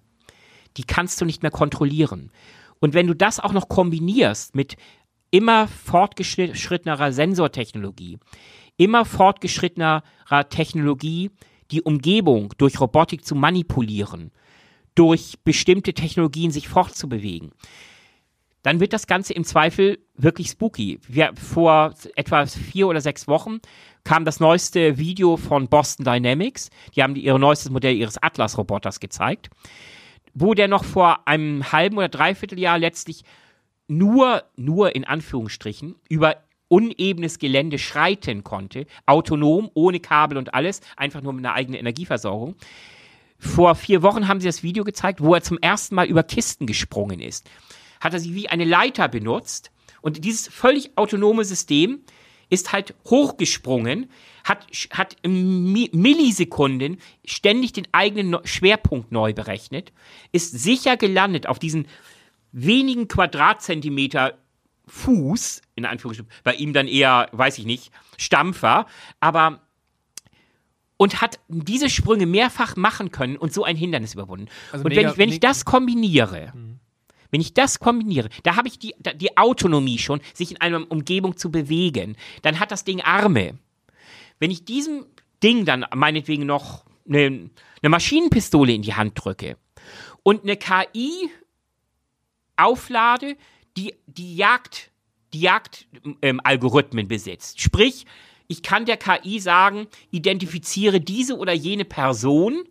die kannst du nicht mehr kontrollieren. Und wenn du das auch noch kombinierst mit immer fortgeschrittenerer Sensortechnologie, immer fortgeschrittenerer Technologie, die Umgebung durch Robotik zu manipulieren, durch bestimmte Technologien sich fortzubewegen, dann wird das Ganze im Zweifel wirklich spooky. Wir, vor etwa vier oder sechs Wochen kam das neueste Video von Boston Dynamics. Die haben ihr neuestes Modell ihres Atlas-Roboters gezeigt, wo der noch vor einem halben oder dreiviertel Jahr letztlich nur, nur in Anführungsstrichen, über unebenes Gelände schreiten konnte, autonom, ohne Kabel und alles, einfach nur mit einer eigenen Energieversorgung. Vor vier Wochen haben sie das Video gezeigt, wo er zum ersten Mal über Kisten gesprungen ist. Hat er sie wie eine Leiter benutzt und dieses völlig autonome System ist halt hochgesprungen, hat, hat Millisekunden ständig den eigenen Schwerpunkt neu berechnet, ist sicher gelandet auf diesen wenigen Quadratzentimeter Fuß, in Anführungsstrichen, bei ihm dann eher, weiß ich nicht, Stampfer, aber und hat diese Sprünge mehrfach machen können und so ein Hindernis überwunden. Also und mega- wenn ich, wenn ich das kombiniere, wenn ich das kombiniere, da habe ich die, die Autonomie schon, sich in einer Umgebung zu bewegen. Dann hat das Ding Arme. Wenn ich diesem Ding dann meinetwegen noch eine, eine Maschinenpistole in die Hand drücke und eine KI auflade, die die Jagd, die Jagdalgorithmen ähm, besitzt. Sprich, ich kann der KI sagen, identifiziere diese oder jene Person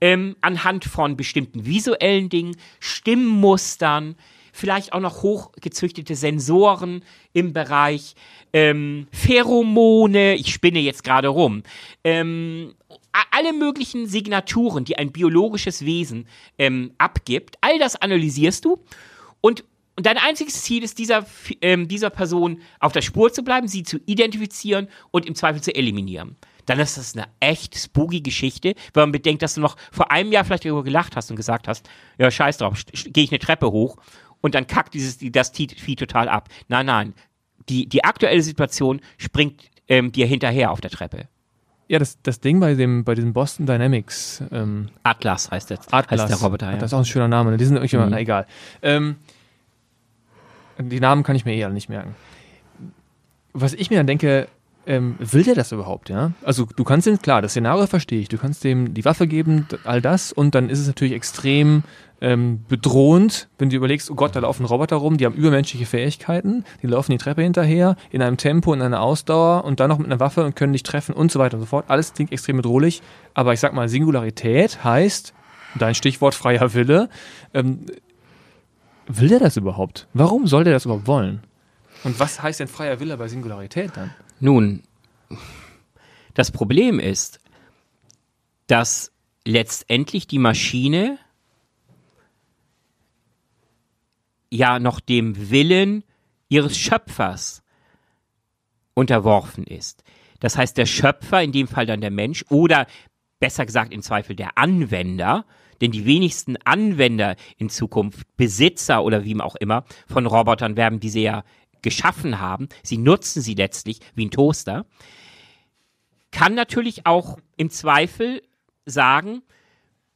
ähm, anhand von bestimmten visuellen Dingen, Stimmmustern, vielleicht auch noch hochgezüchtete Sensoren im Bereich ähm, Pheromone, ich spinne jetzt gerade rum, ähm, alle möglichen Signaturen, die ein biologisches Wesen ähm, abgibt, all das analysierst du. Und, und dein einziges Ziel ist, dieser, ähm, dieser Person auf der Spur zu bleiben, sie zu identifizieren und im Zweifel zu eliminieren. Dann ist das eine echt spooky Geschichte, wenn man bedenkt, dass du noch vor einem Jahr vielleicht darüber gelacht hast und gesagt hast, ja, scheiß drauf, gehe ich eine Treppe hoch und dann kackt dieses, die- das Vieh total ab. Nein, nein. Die, die aktuelle Situation springt ähm, dir hinterher auf der Treppe. Ja, das, das Ding bei dem, bei diesem Boston Dynamics ähm, Atlas heißt, das, Atlas. heißt der Roboter, ja. Das ist auch ein schöner Name. Ne? Die sind irgendwie, Mhm. na egal. Ähm, die Namen kann ich mir eh alle nicht merken. Was ich mir dann denke, ähm, will der das überhaupt, ja? Also du kannst den, klar, das Szenario verstehe ich, du kannst dem die Waffe geben, all das, und dann ist es natürlich extrem ähm, bedrohend, wenn du überlegst, oh Gott, da laufen Roboter rum, die haben übermenschliche Fähigkeiten, die laufen die Treppe hinterher, in einem Tempo, in einer Ausdauer und dann noch mit einer Waffe und können dich treffen und so weiter und so fort. Alles klingt extrem bedrohlich, aber ich sag mal, Singularität heißt, dein Stichwort freier Wille, ähm, will der das überhaupt? Warum soll der das überhaupt wollen? Und was heißt denn freier Wille bei Singularität dann? Nun, das Problem ist, dass letztendlich die Maschine ja noch dem Willen ihres Schöpfers unterworfen ist. Das heißt, der Schöpfer, in dem Fall dann der Mensch, oder besser gesagt im Zweifel der Anwender, denn die wenigsten Anwender in Zukunft, Besitzer oder wie auch immer von Robotern werden, die sie ja geschaffen haben, sie nutzen sie letztlich wie ein Toaster, kann natürlich auch im Zweifel sagen,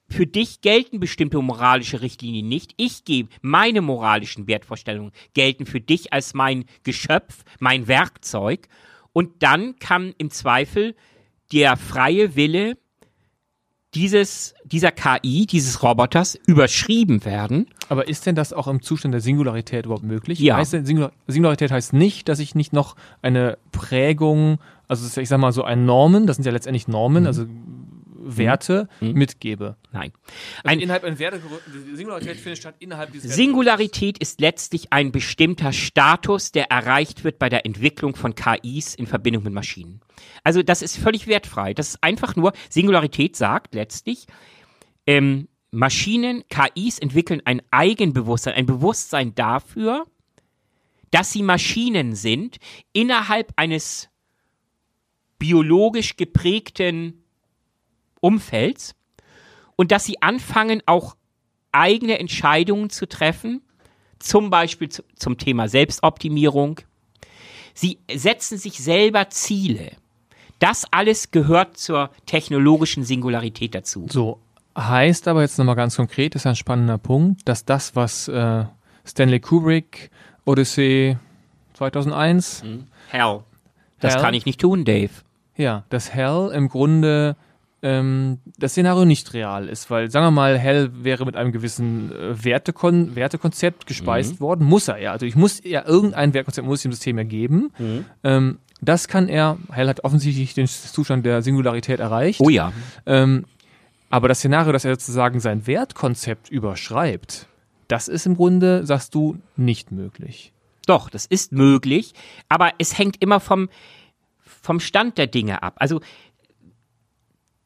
für dich gelten bestimmte moralische Richtlinien nicht. Ich gebe meine moralischen Wertvorstellungen gelten für dich als mein Geschöpf, mein Werkzeug. Und dann kann im Zweifel der freie Wille dieses, dieser KI, dieses Roboters überschrieben werden. Aber ist denn das auch im Zustand der Singularität überhaupt möglich? Ja. Heißt denn, Singular Singularität heißt nicht, dass ich nicht noch eine Prägung, also ich sag mal so ein Normen, das sind ja letztendlich Normen, also Werte mitgebe. Nein. Ein, Ein, innerhalb einer Werte Singularität findet statt innerhalb dieses Singularität ist letztlich ein bestimmter Status, der erreicht wird bei der Entwicklung von KIs in Verbindung mit Maschinen. Also das ist völlig wertfrei. Das ist einfach nur, Singularität sagt letztlich, ähm, Maschinen, KIs entwickeln ein Eigenbewusstsein, ein Bewusstsein dafür, dass sie Maschinen sind innerhalb eines biologisch geprägten Umfelds und dass sie anfangen, auch eigene Entscheidungen zu treffen, zum Beispiel zu, zum Thema Selbstoptimierung. Sie setzen sich selber Ziele. Das alles gehört zur technologischen Singularität dazu. So, heißt aber jetzt nochmal ganz konkret, ist ein spannender Punkt, dass das, was äh, Stanley Kubrick, Odyssey 2001, Hell. Das Hell? kann ich nicht tun, Dave. ja, dass Hell im Grunde ähm, das Szenario nicht real ist, weil sagen wir mal, Hell wäre mit einem gewissen äh, Wertekon Wertekonzept gespeist worden, muss er ja. Also ich muss ja irgendein Wertkonzept muss ich dem System ja geben. Ähm, das kann er, Hell hat offensichtlich den Zustand der Singularität erreicht. Oh ja. Ähm, aber das Szenario, dass er sozusagen sein Wertkonzept überschreibt, das ist im Grunde, sagst du, nicht möglich. Doch, das ist möglich, aber es hängt immer vom, vom Stand der Dinge ab. Also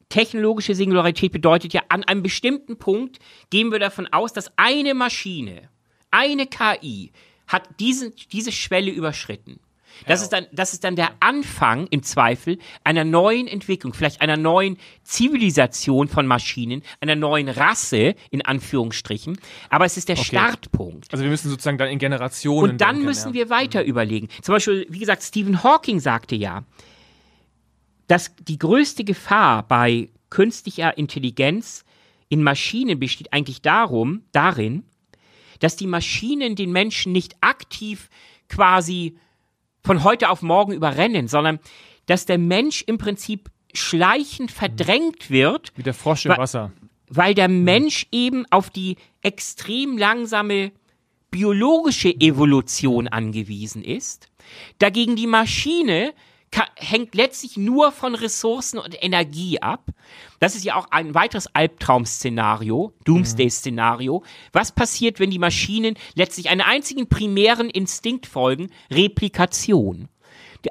technologische Singularität bedeutet ja, an einem bestimmten Punkt gehen wir davon aus, dass eine Maschine, eine KI, hat diese, diese Schwelle überschritten. Das ist, dann, das ist dann der Anfang im Zweifel einer neuen Entwicklung, vielleicht einer neuen Zivilisation von Maschinen, einer neuen Rasse, in Anführungsstrichen. Aber es ist der Startpunkt. Also wir müssen sozusagen dann in Generationen. Und dann denken, müssen ja. wir weiter überlegen. Zum Beispiel, wie gesagt, Stephen Hawking sagte ja, dass die größte Gefahr bei künstlicher Intelligenz in Maschinen besteht eigentlich darum, darin, dass die Maschinen den Menschen nicht aktiv quasi von heute auf morgen überrennen, sondern dass der Mensch im Prinzip schleichend verdrängt wird, Wie der Frosch im Wa- Wasser. weil der Mensch eben auf die extrem langsame biologische Evolution angewiesen ist. Dagegen die Maschine hängt letztlich nur von Ressourcen und Energie ab. Das ist ja auch ein weiteres Albtraum-Szenario, Doomsday-Szenario. Was passiert, wenn die Maschinen letztlich einen einzigen primären Instinkt folgen? Replikation.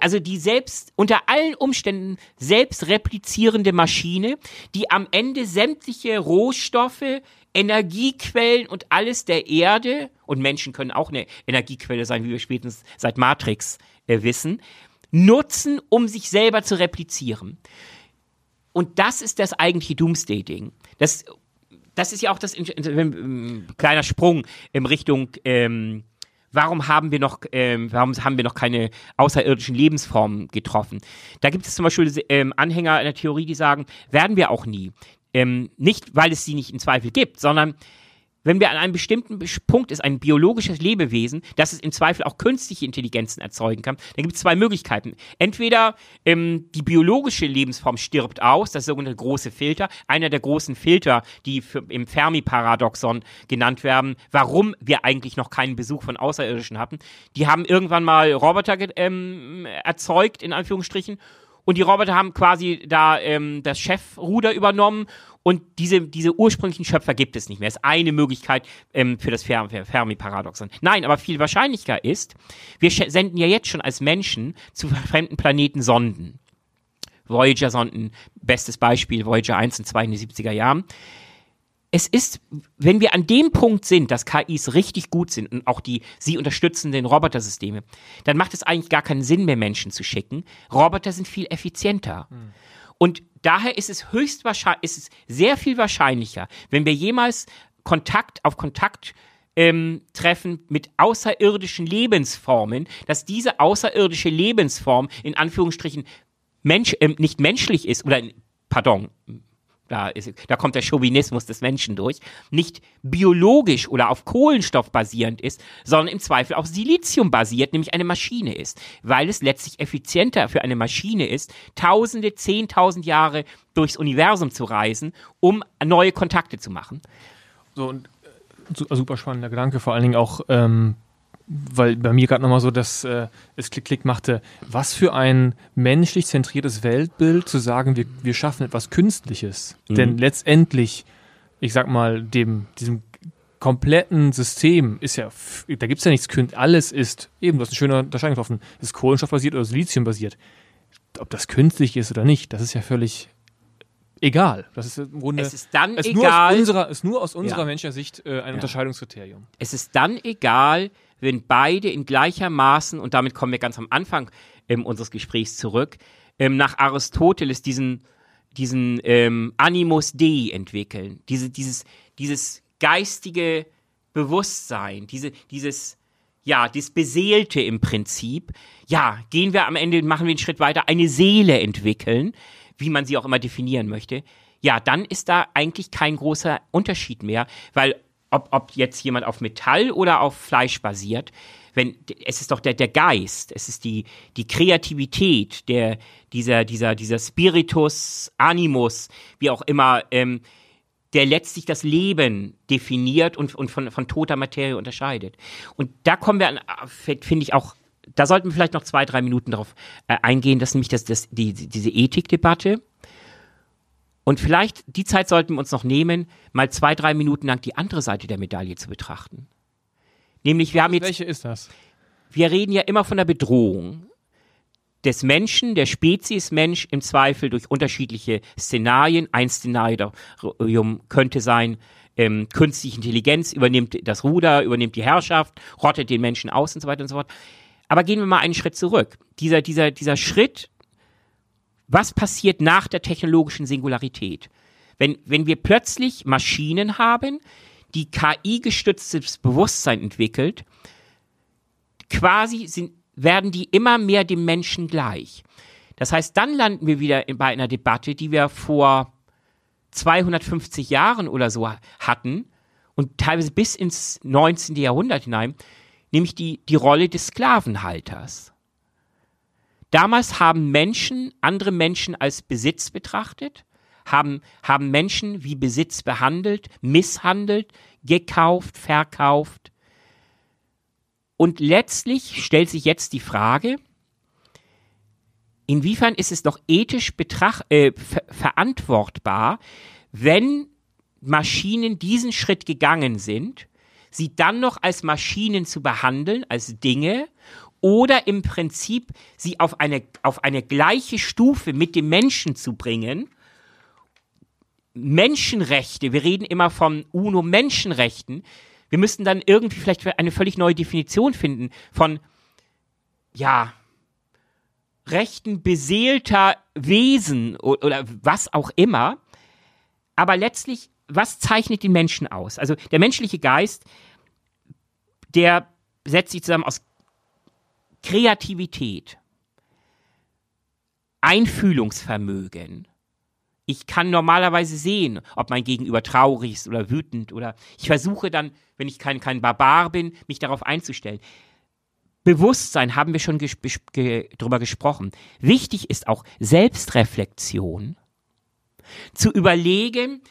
Also die selbst unter allen Umständen selbst replizierende Maschine, die am Ende sämtliche Rohstoffe, Energiequellen und alles der Erde und Menschen können auch eine Energiequelle sein, wie wir spätestens seit Matrix äh, wissen, nutzen, um sich selber zu replizieren. Und das ist das eigentliche Doomsday-Ding. Das, das ist ja auch das ähm, kleiner Sprung in Richtung ähm, warum haben wir noch, ähm, warum haben wir noch keine außerirdischen Lebensformen getroffen? Da gibt es zum Beispiel ähm, Anhänger einer Theorie, die sagen, werden wir auch nie. Ähm, nicht, weil es sie nicht in Zweifel gibt, sondern wenn wir an einem bestimmten Punkt ist, ein biologisches Lebewesen, das es im Zweifel auch künstliche Intelligenzen erzeugen kann, dann gibt es zwei Möglichkeiten. Entweder ähm, die biologische Lebensform stirbt aus, das sogenannte große Filter, einer der großen Filter, die für, im Fermi-Paradoxon genannt werden, warum wir eigentlich noch keinen Besuch von Außerirdischen hatten. Die haben irgendwann mal Roboter ähm, erzeugt, in Anführungsstrichen, und die Roboter haben quasi da ähm, das Chefruder übernommen und diese, diese ursprünglichen Schöpfer gibt es nicht mehr. Das ist eine Möglichkeit ähm, für das Fer Fermi-Paradoxon. Nein, aber viel wahrscheinlicher ist, wir senden ja jetzt schon als Menschen zu fremden Planeten Sonden. Voyager-Sonden, bestes Beispiel, Voyager 1 und 2 in den 70er Jahren es ist, wenn wir an dem Punkt sind, dass KIs richtig gut sind und auch die sie unterstützenden Robotersysteme, dann macht es eigentlich gar keinen Sinn mehr, Menschen zu schicken. Roboter sind viel effizienter. Hm. Und daher ist es höchstwahrscheinlich, ist es sehr viel wahrscheinlicher, wenn wir jemals Kontakt auf Kontakt ähm, treffen mit außerirdischen Lebensformen, dass diese außerirdische Lebensform in Anführungsstrichen Mensch, äh, nicht menschlich ist oder pardon, da, ist, da kommt der Chauvinismus des Menschen durch, nicht biologisch oder auf Kohlenstoff basierend ist, sondern im Zweifel auf Silizium basiert, nämlich eine Maschine ist, weil es letztlich effizienter für eine Maschine ist, tausende, zehntausend Jahre durchs Universum zu reisen, um neue Kontakte zu machen. So, und äh, super spannender Gedanke, vor allen Dingen auch ähm, weil bei mir gerade nochmal so dass äh, es Klick-Klick machte, was für ein menschlich zentriertes Weltbild zu sagen, wir, wir schaffen etwas Künstliches. Mhm. Denn letztendlich, ich sag mal, dem, diesem kompletten System ist ja, da gibt es ja nichts Künstliches, alles ist, eben, du hast eine schöne Unterscheidung getroffen, ist kohlenstoffbasiert oder Siliziumbasiert. Ob das künstlich ist oder nicht, das ist ja völlig egal. Das ist im Grunde. Es ist dann ist egal. Nur aus unserer, ist nur aus unserer ja. menschlicher Sicht äh, ein ja. Unterscheidungskriterium. Es ist dann egal, wenn beide in gleichermaßen, und damit kommen wir ganz am Anfang ähm, unseres Gesprächs zurück, ähm, nach Aristoteles diesen, diesen ähm, Animus Dei entwickeln. Diese, dieses, dieses geistige Bewusstsein, diese, dieses, ja, das Beseelte im Prinzip. Ja, gehen wir am Ende, machen wir einen Schritt weiter, eine Seele entwickeln, wie man sie auch immer definieren möchte. Ja, dann ist da eigentlich kein großer Unterschied mehr, weil ob, ob jetzt jemand auf Metall oder auf Fleisch basiert, wenn, es ist doch der, der Geist, es ist die, die Kreativität, der, dieser, dieser, dieser Spiritus, Animus, wie auch immer, ähm, der letztlich das Leben definiert und, und von, von toter Materie unterscheidet. Und da kommen wir an, finde ich auch, da sollten wir vielleicht noch zwei, drei Minuten darauf äh, eingehen, dass nämlich das, das, die, diese Ethikdebatte, und vielleicht, die Zeit sollten wir uns noch nehmen, mal zwei, drei Minuten lang die andere Seite der Medaille zu betrachten. Nämlich, wir haben jetzt. Welche ist das? Wir reden ja immer von der Bedrohung des Menschen, der Spezies Mensch im Zweifel durch unterschiedliche Szenarien. Ein Szenario könnte sein, ähm, künstliche Intelligenz übernimmt das Ruder, übernimmt die Herrschaft, rottet den Menschen aus und so weiter und so fort. Aber gehen wir mal einen Schritt zurück. Dieser, dieser, dieser Schritt was passiert nach der technologischen Singularität? Wenn, wenn wir plötzlich Maschinen haben, die KI-gestütztes Bewusstsein entwickelt, quasi sind, werden die immer mehr dem Menschen gleich. Das heißt, dann landen wir wieder bei einer Debatte, die wir vor 250 Jahren oder so hatten und teilweise bis ins 19. Jahrhundert hinein, nämlich die, die Rolle des Sklavenhalters. Damals haben Menschen andere Menschen als Besitz betrachtet, haben, haben Menschen wie Besitz behandelt, misshandelt, gekauft, verkauft. Und letztlich stellt sich jetzt die Frage, inwiefern ist es noch ethisch betracht, äh, ver verantwortbar, wenn Maschinen diesen Schritt gegangen sind, sie dann noch als Maschinen zu behandeln, als Dinge oder im Prinzip sie auf eine, auf eine gleiche Stufe mit dem Menschen zu bringen. Menschenrechte, wir reden immer von UNO-Menschenrechten. Wir müssten dann irgendwie vielleicht eine völlig neue Definition finden von, ja, Rechten beseelter Wesen oder, oder was auch immer. Aber letztlich, was zeichnet den Menschen aus? Also der menschliche Geist, der setzt sich zusammen aus Kreativität, Einfühlungsvermögen. Ich kann normalerweise sehen, ob mein Gegenüber traurig ist oder wütend oder ich versuche dann, wenn ich kein, kein Barbar bin, mich darauf einzustellen. Bewusstsein haben wir schon ges ge drüber gesprochen. Wichtig ist auch Selbstreflexion. Zu überlegen,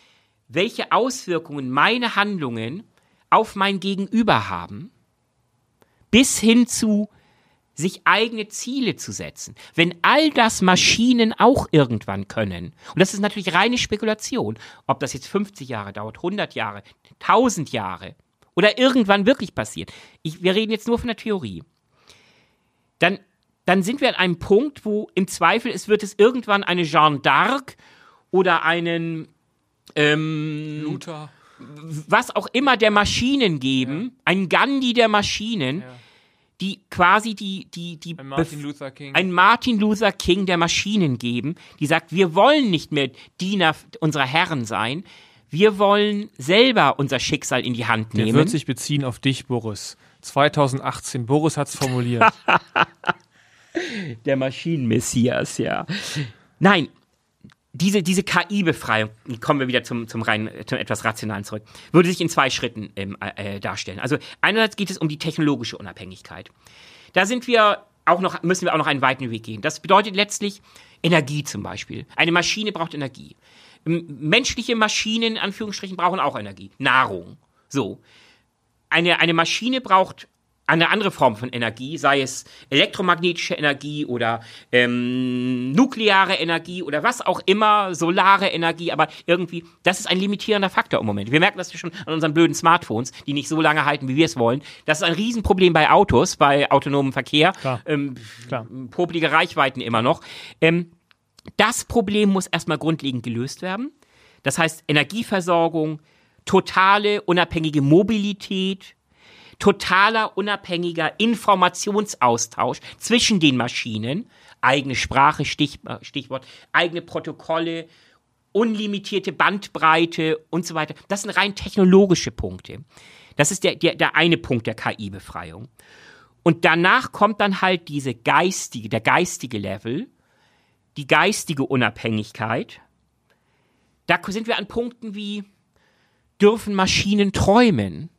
welche Auswirkungen meine Handlungen auf mein Gegenüber haben, bis hin zu sich eigene Ziele zu setzen. Wenn all das Maschinen auch irgendwann können, und das ist natürlich reine Spekulation, ob das jetzt 50 Jahre dauert, 100 Jahre, 1000 Jahre oder irgendwann wirklich passiert. Ich, wir reden jetzt nur von der Theorie. Dann, dann sind wir an einem Punkt, wo im Zweifel es wird es irgendwann eine Jeanne d'Arc oder einen ähm, Luther. was auch immer der Maschinen geben, ein Gandhi der Maschinen, Ja. Die quasi die, die, die Ein Martin Luther King. ein Martin Luther King der Maschinen geben, die sagt, wir wollen nicht mehr Diener unserer Herren sein, wir wollen selber unser Schicksal in die Hand Der nehmen. wird sich beziehen auf dich, Boris. 2018. Boris hat's formuliert. *laughs* der Maschinenmessias, ja. Nein, diese, diese KI-Befreiung, kommen wir wieder zum, zum rein, zum etwas Rationalen zurück, würde sich in zwei Schritten ähm, äh, darstellen. Also einerseits geht es um die technologische Unabhängigkeit. Da sind wir auch noch, müssen wir auch noch einen weiten Weg gehen. Das bedeutet letztlich Energie zum Beispiel. Eine Maschine braucht Energie. Menschliche Maschinen, in Anführungsstrichen, brauchen auch Energie. Nahrung. So. Eine, eine Maschine braucht eine andere Form von Energie, sei es elektromagnetische Energie oder ähm, nukleare Energie oder was auch immer, solare Energie, aber irgendwie, das ist ein limitierender Faktor im Moment. Wir merken das schon an unseren blöden Smartphones, die nicht so lange halten, wie wir es wollen. Das ist ein Riesenproblem bei Autos, bei autonomem Verkehr. Klar. Ähm, Klar. Popelige Reichweiten immer noch. Ähm, das Problem muss erstmal grundlegend gelöst werden. Das heißt Energieversorgung, totale unabhängige Mobilität, totaler unabhängiger Informationsaustausch zwischen den Maschinen, eigene Sprache, Stich, äh, Stichwort, eigene Protokolle, unlimitierte Bandbreite und so weiter. Das sind rein technologische Punkte. Das ist der, der, der eine Punkt der KI-Befreiung. Und danach kommt dann halt diese geistige, der geistige Level, die geistige Unabhängigkeit. Da sind wir an Punkten wie, dürfen Maschinen träumen?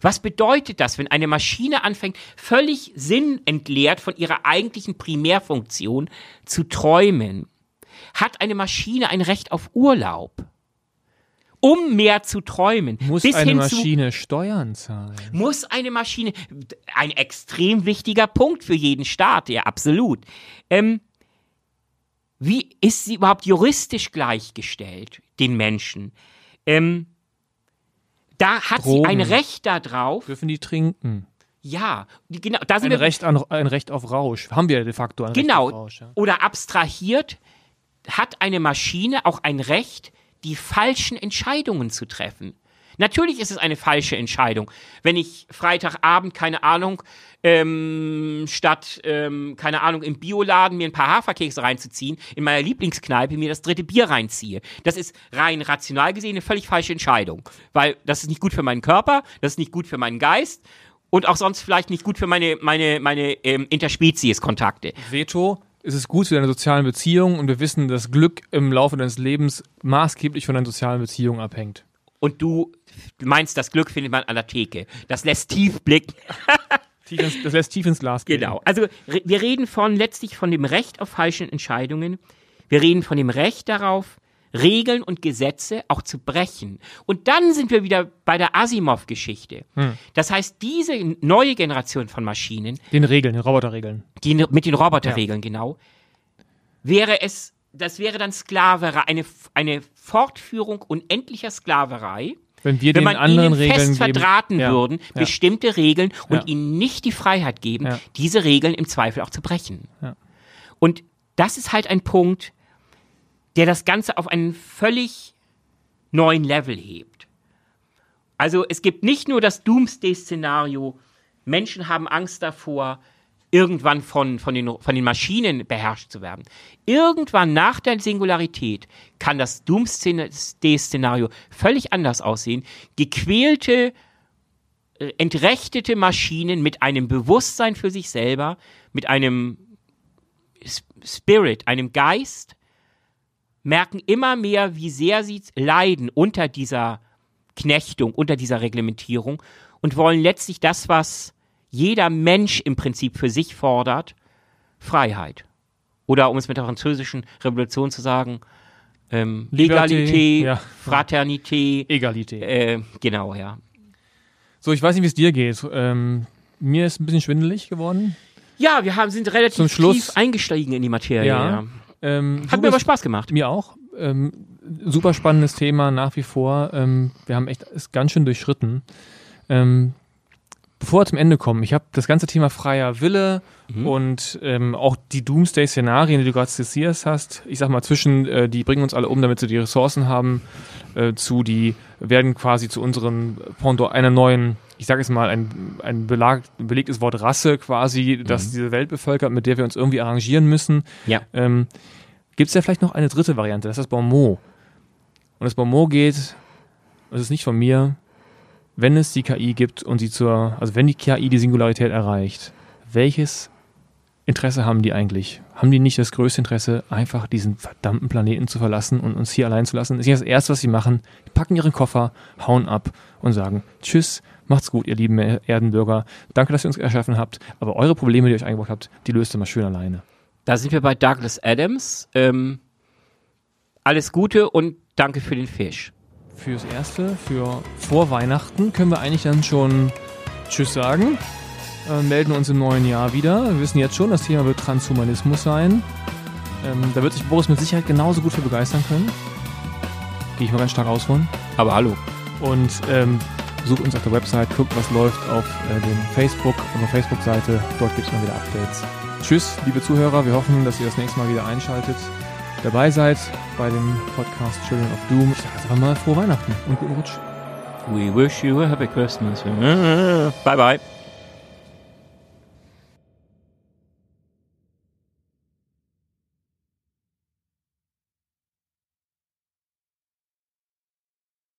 Was bedeutet das, wenn eine Maschine anfängt, völlig sinnentleert von ihrer eigentlichen Primärfunktion zu träumen? Hat eine Maschine ein Recht auf Urlaub? Um mehr zu träumen. Muss bis eine hin zu, Maschine Steuern zahlen? muss eine Maschine, ein extrem wichtiger Punkt für jeden Staat, ja, absolut. Ähm, wie ist sie überhaupt juristisch gleichgestellt, den Menschen? Ähm, da hat Drogen. sie ein Recht darauf. Dürfen die trinken? Ja, die- genau, da sind Ein wir Recht, an, ein Recht auf Rausch. Haben wir de facto ein Recht genau. auf Rausch. Ja. Oder abstrahiert hat eine Maschine auch ein Recht, die falschen Entscheidungen zu treffen. Natürlich ist es eine falsche Entscheidung, wenn ich Freitagabend, keine Ahnung, ähm, statt, ähm, keine Ahnung, im Bioladen mir ein paar Haferkekse reinzuziehen, in meiner Lieblingskneipe mir das dritte Bier reinziehe. Das ist rein rational gesehen eine völlig falsche Entscheidung, weil das ist nicht gut für meinen Körper, das ist nicht gut für meinen Geist und auch sonst vielleicht nicht gut für meine, meine, meine ähm, Interspezies-Kontakte. Veto, ist es gut für deine sozialen Beziehungen und wir wissen, dass Glück im Laufe deines Lebens maßgeblich von deinen sozialen Beziehungen abhängt. Und du meinst, das Glück findet man an der Theke. Das lässt tief blicken. *laughs* Das lässt tief ins Glas blicken. Genau. Also wir reden von letztlich von dem Recht auf falschen Entscheidungen. Wir reden von dem Recht darauf, Regeln und Gesetze auch zu brechen. Und dann sind wir wieder bei der Asimov-Geschichte. Das heißt, diese neue Generation von Maschinen, Den Regeln, den Roboterregeln. die mit den Roboterregeln genau, wäre es, das wäre dann Sklaverei, eine, eine Fortführung unendlicher Sklaverei. Wenn wir wenn den man anderen ihnen Regeln fest geben, verdrahten ja, würden, ja. bestimmte Regeln und Ja. ihnen nicht die Freiheit geben, Ja. diese Regeln im Zweifel auch zu brechen. Und das ist halt ein Punkt, der das Ganze auf einen völlig neuen Level hebt. Also es gibt nicht nur das Doomsday-Szenario, Menschen haben Angst davor, irgendwann von, von, den, von den Maschinen beherrscht zu werden. Irgendwann nach der Singularität kann das Doomsday-Szenario völlig anders aussehen. Gequälte, äh, entrechtete Maschinen mit einem Bewusstsein für sich selber, mit einem Spirit, einem Geist, merken immer mehr, wie sehr sie leiden unter dieser Knechtung, unter dieser Reglementierung und wollen letztlich das, was jeder Mensch im Prinzip für sich fordert, Freiheit. Oder um es mit der französischen Revolution zu sagen, ähm, Liberté, Egalité, ja. Fraternité, Egalität. äh, genau, ja. So, ich weiß nicht, wie es dir geht. Ähm, mir ist ein bisschen schwindelig geworden. Ja, wir haben, sind Zum relativ Schluss- tief eingestiegen in die Materie. Ja. Ja. Ähm, Hat mir aber Spaß gemacht. Mir auch. Ähm, super spannendes Thema nach wie vor. Ähm, wir haben echt es ganz schön durchschritten. Ähm, bevor wir zum Ende kommen, ich habe das ganze Thema freier Wille und ähm, auch die Doomsday-Szenarien, die du gerade skizziert hast, ich sag mal zwischen, äh, die bringen uns alle um, damit sie die Ressourcen haben, äh, zu die werden quasi zu unseren Pendant einer neuen, ich sage jetzt mal ein, ein, Belag, belegtes Wort Rasse quasi, das diese Welt bevölkert, mit der wir uns irgendwie arrangieren müssen. Ja. Ähm, Gibt es ja vielleicht noch eine dritte Variante, das ist das Bonmot. Und das Bonmot geht, das ist nicht von mir, wenn es die KI gibt und sie zur, also wenn die KI die Singularität erreicht, welches Interesse haben die eigentlich? Haben die nicht das größte Interesse, einfach diesen verdammten Planeten zu verlassen und uns hier allein zu lassen? Das ist ja das Erste, was sie machen. Die packen ihren Koffer, hauen ab und sagen, tschüss, macht's gut, ihr lieben Erdenbürger. Danke, dass ihr uns erschaffen habt. Aber eure Probleme, die ihr euch eingebaut habt, die löst ihr mal schön alleine. Da sind wir bei Douglas Adams. Ähm, alles Gute und danke für den Fisch. Fürs Erste, für vor Weihnachten können wir eigentlich dann schon Tschüss sagen. Äh, melden uns im neuen Jahr wieder. Wir wissen jetzt schon, das Thema wird Transhumanismus sein. Ähm, da wird sich Boris mit Sicherheit genauso gut für begeistern können. Gehe ich mal ganz stark aus von. Aber hallo. Und ähm, besucht uns auf der Website, guckt, was läuft auf äh, dem Facebook, auf unserer Facebook-Seite. Dort gibt es mal wieder Updates. Tschüss, liebe Zuhörer. Wir hoffen, dass ihr das nächste Mal wieder einschaltet, dabei seid bei dem Podcast Children of Doom. Ich sage jetzt einfach mal frohe Weihnachten und guten Rutsch. We wish you a happy Christmas. *laughs* Bye bye.